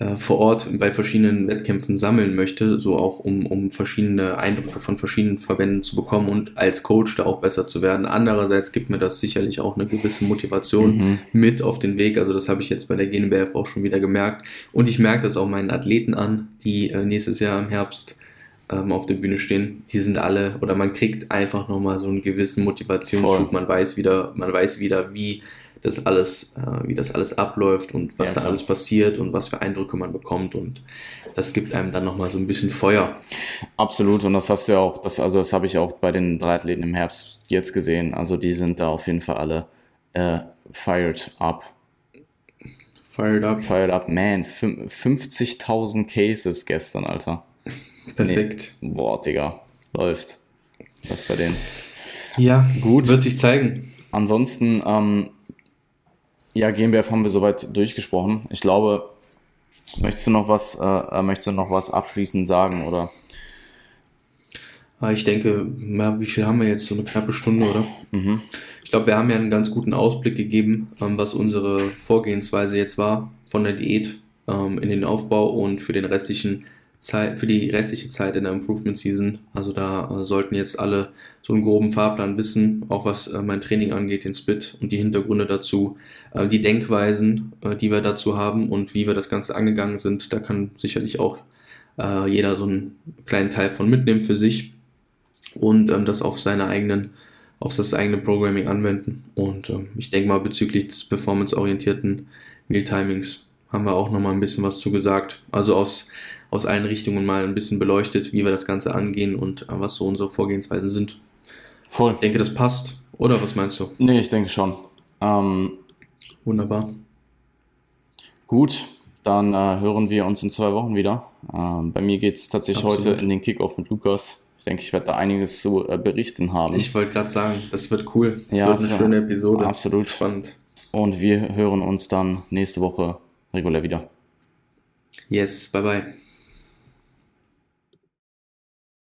äh, vor Ort bei verschiedenen Wettkämpfen sammeln möchte, so auch um, um verschiedene Eindrücke von verschiedenen Verbänden zu bekommen und als Coach da auch besser zu werden. Andererseits gibt mir das sicherlich auch eine gewisse Motivation mhm. mit auf den Weg. Also das habe ich jetzt bei der GNBF auch schon wieder gemerkt. Und ich merke das auch meinen Athleten an, die äh, nächstes Jahr im Herbst ähm, auf der Bühne stehen. Die sind alle, oder man kriegt einfach nochmal so einen gewissen Motivationsschub. Man weiß wieder, man weiß wieder, wie das alles, äh, wie das alles abläuft und was ja, da alles passiert und was für Eindrücke man bekommt und das gibt einem dann nochmal so ein bisschen Feuer. Absolut und das hast du ja auch, das, also das habe ich auch bei den drei Athleten im Herbst jetzt gesehen. Also die sind da auf jeden Fall alle äh, fired up. Fired up. Fired up, man. 50.000 Cases gestern, Alter. Perfekt. Nee. Boah, Digga. Läuft. Was bei denen. Ja, gut. Wird sich zeigen. Ansonsten, ähm, ja, GmbF haben wir soweit durchgesprochen. Ich glaube, möchtest du noch was, äh, äh, möchtest du noch was abschließend sagen, oder? Ah, ich denke, wie viel haben wir jetzt? So eine knappe Stunde, oder? Mhm. Ich glaube, wir haben ja einen ganz guten Ausblick gegeben, ähm, was unsere Vorgehensweise jetzt war von der Diät ähm, in den Aufbau und für den restlichen Zeit, für die restliche Zeit in der Improvement Season. Also da äh, sollten jetzt alle so einen groben Fahrplan wissen, auch was äh, mein Training angeht, den Split und die Hintergründe dazu, äh, die Denkweisen, äh, die wir dazu haben und wie wir das Ganze angegangen sind. Da kann sicherlich auch äh, jeder so einen kleinen Teil von mitnehmen für sich und ähm, das auf seine eigenen auf das eigene Programming anwenden. Und ähm, ich denke mal bezüglich des performanceorientierten Meal Timings haben wir auch nochmal ein bisschen was zu gesagt. Also aus aus allen Richtungen mal ein bisschen beleuchtet, wie wir das Ganze angehen und äh, was so unsere Vorgehensweisen sind. Voll. Ich denke, das passt. Oder was meinst du? Nee, ich denke schon. Ähm, Wunderbar. Gut, dann äh, hören wir uns in zwei Wochen wieder. Ähm, bei mir geht es tatsächlich Absolut. heute in den Kickoff mit Lukas. Ich denke, ich werde da einiges zu äh, berichten haben. Ich wollte gerade sagen, das wird cool. Das ja, wird eine schöne Episode. Absolut. Spannend. Und wir hören uns dann nächste Woche regulär wieder. Yes, bye bye.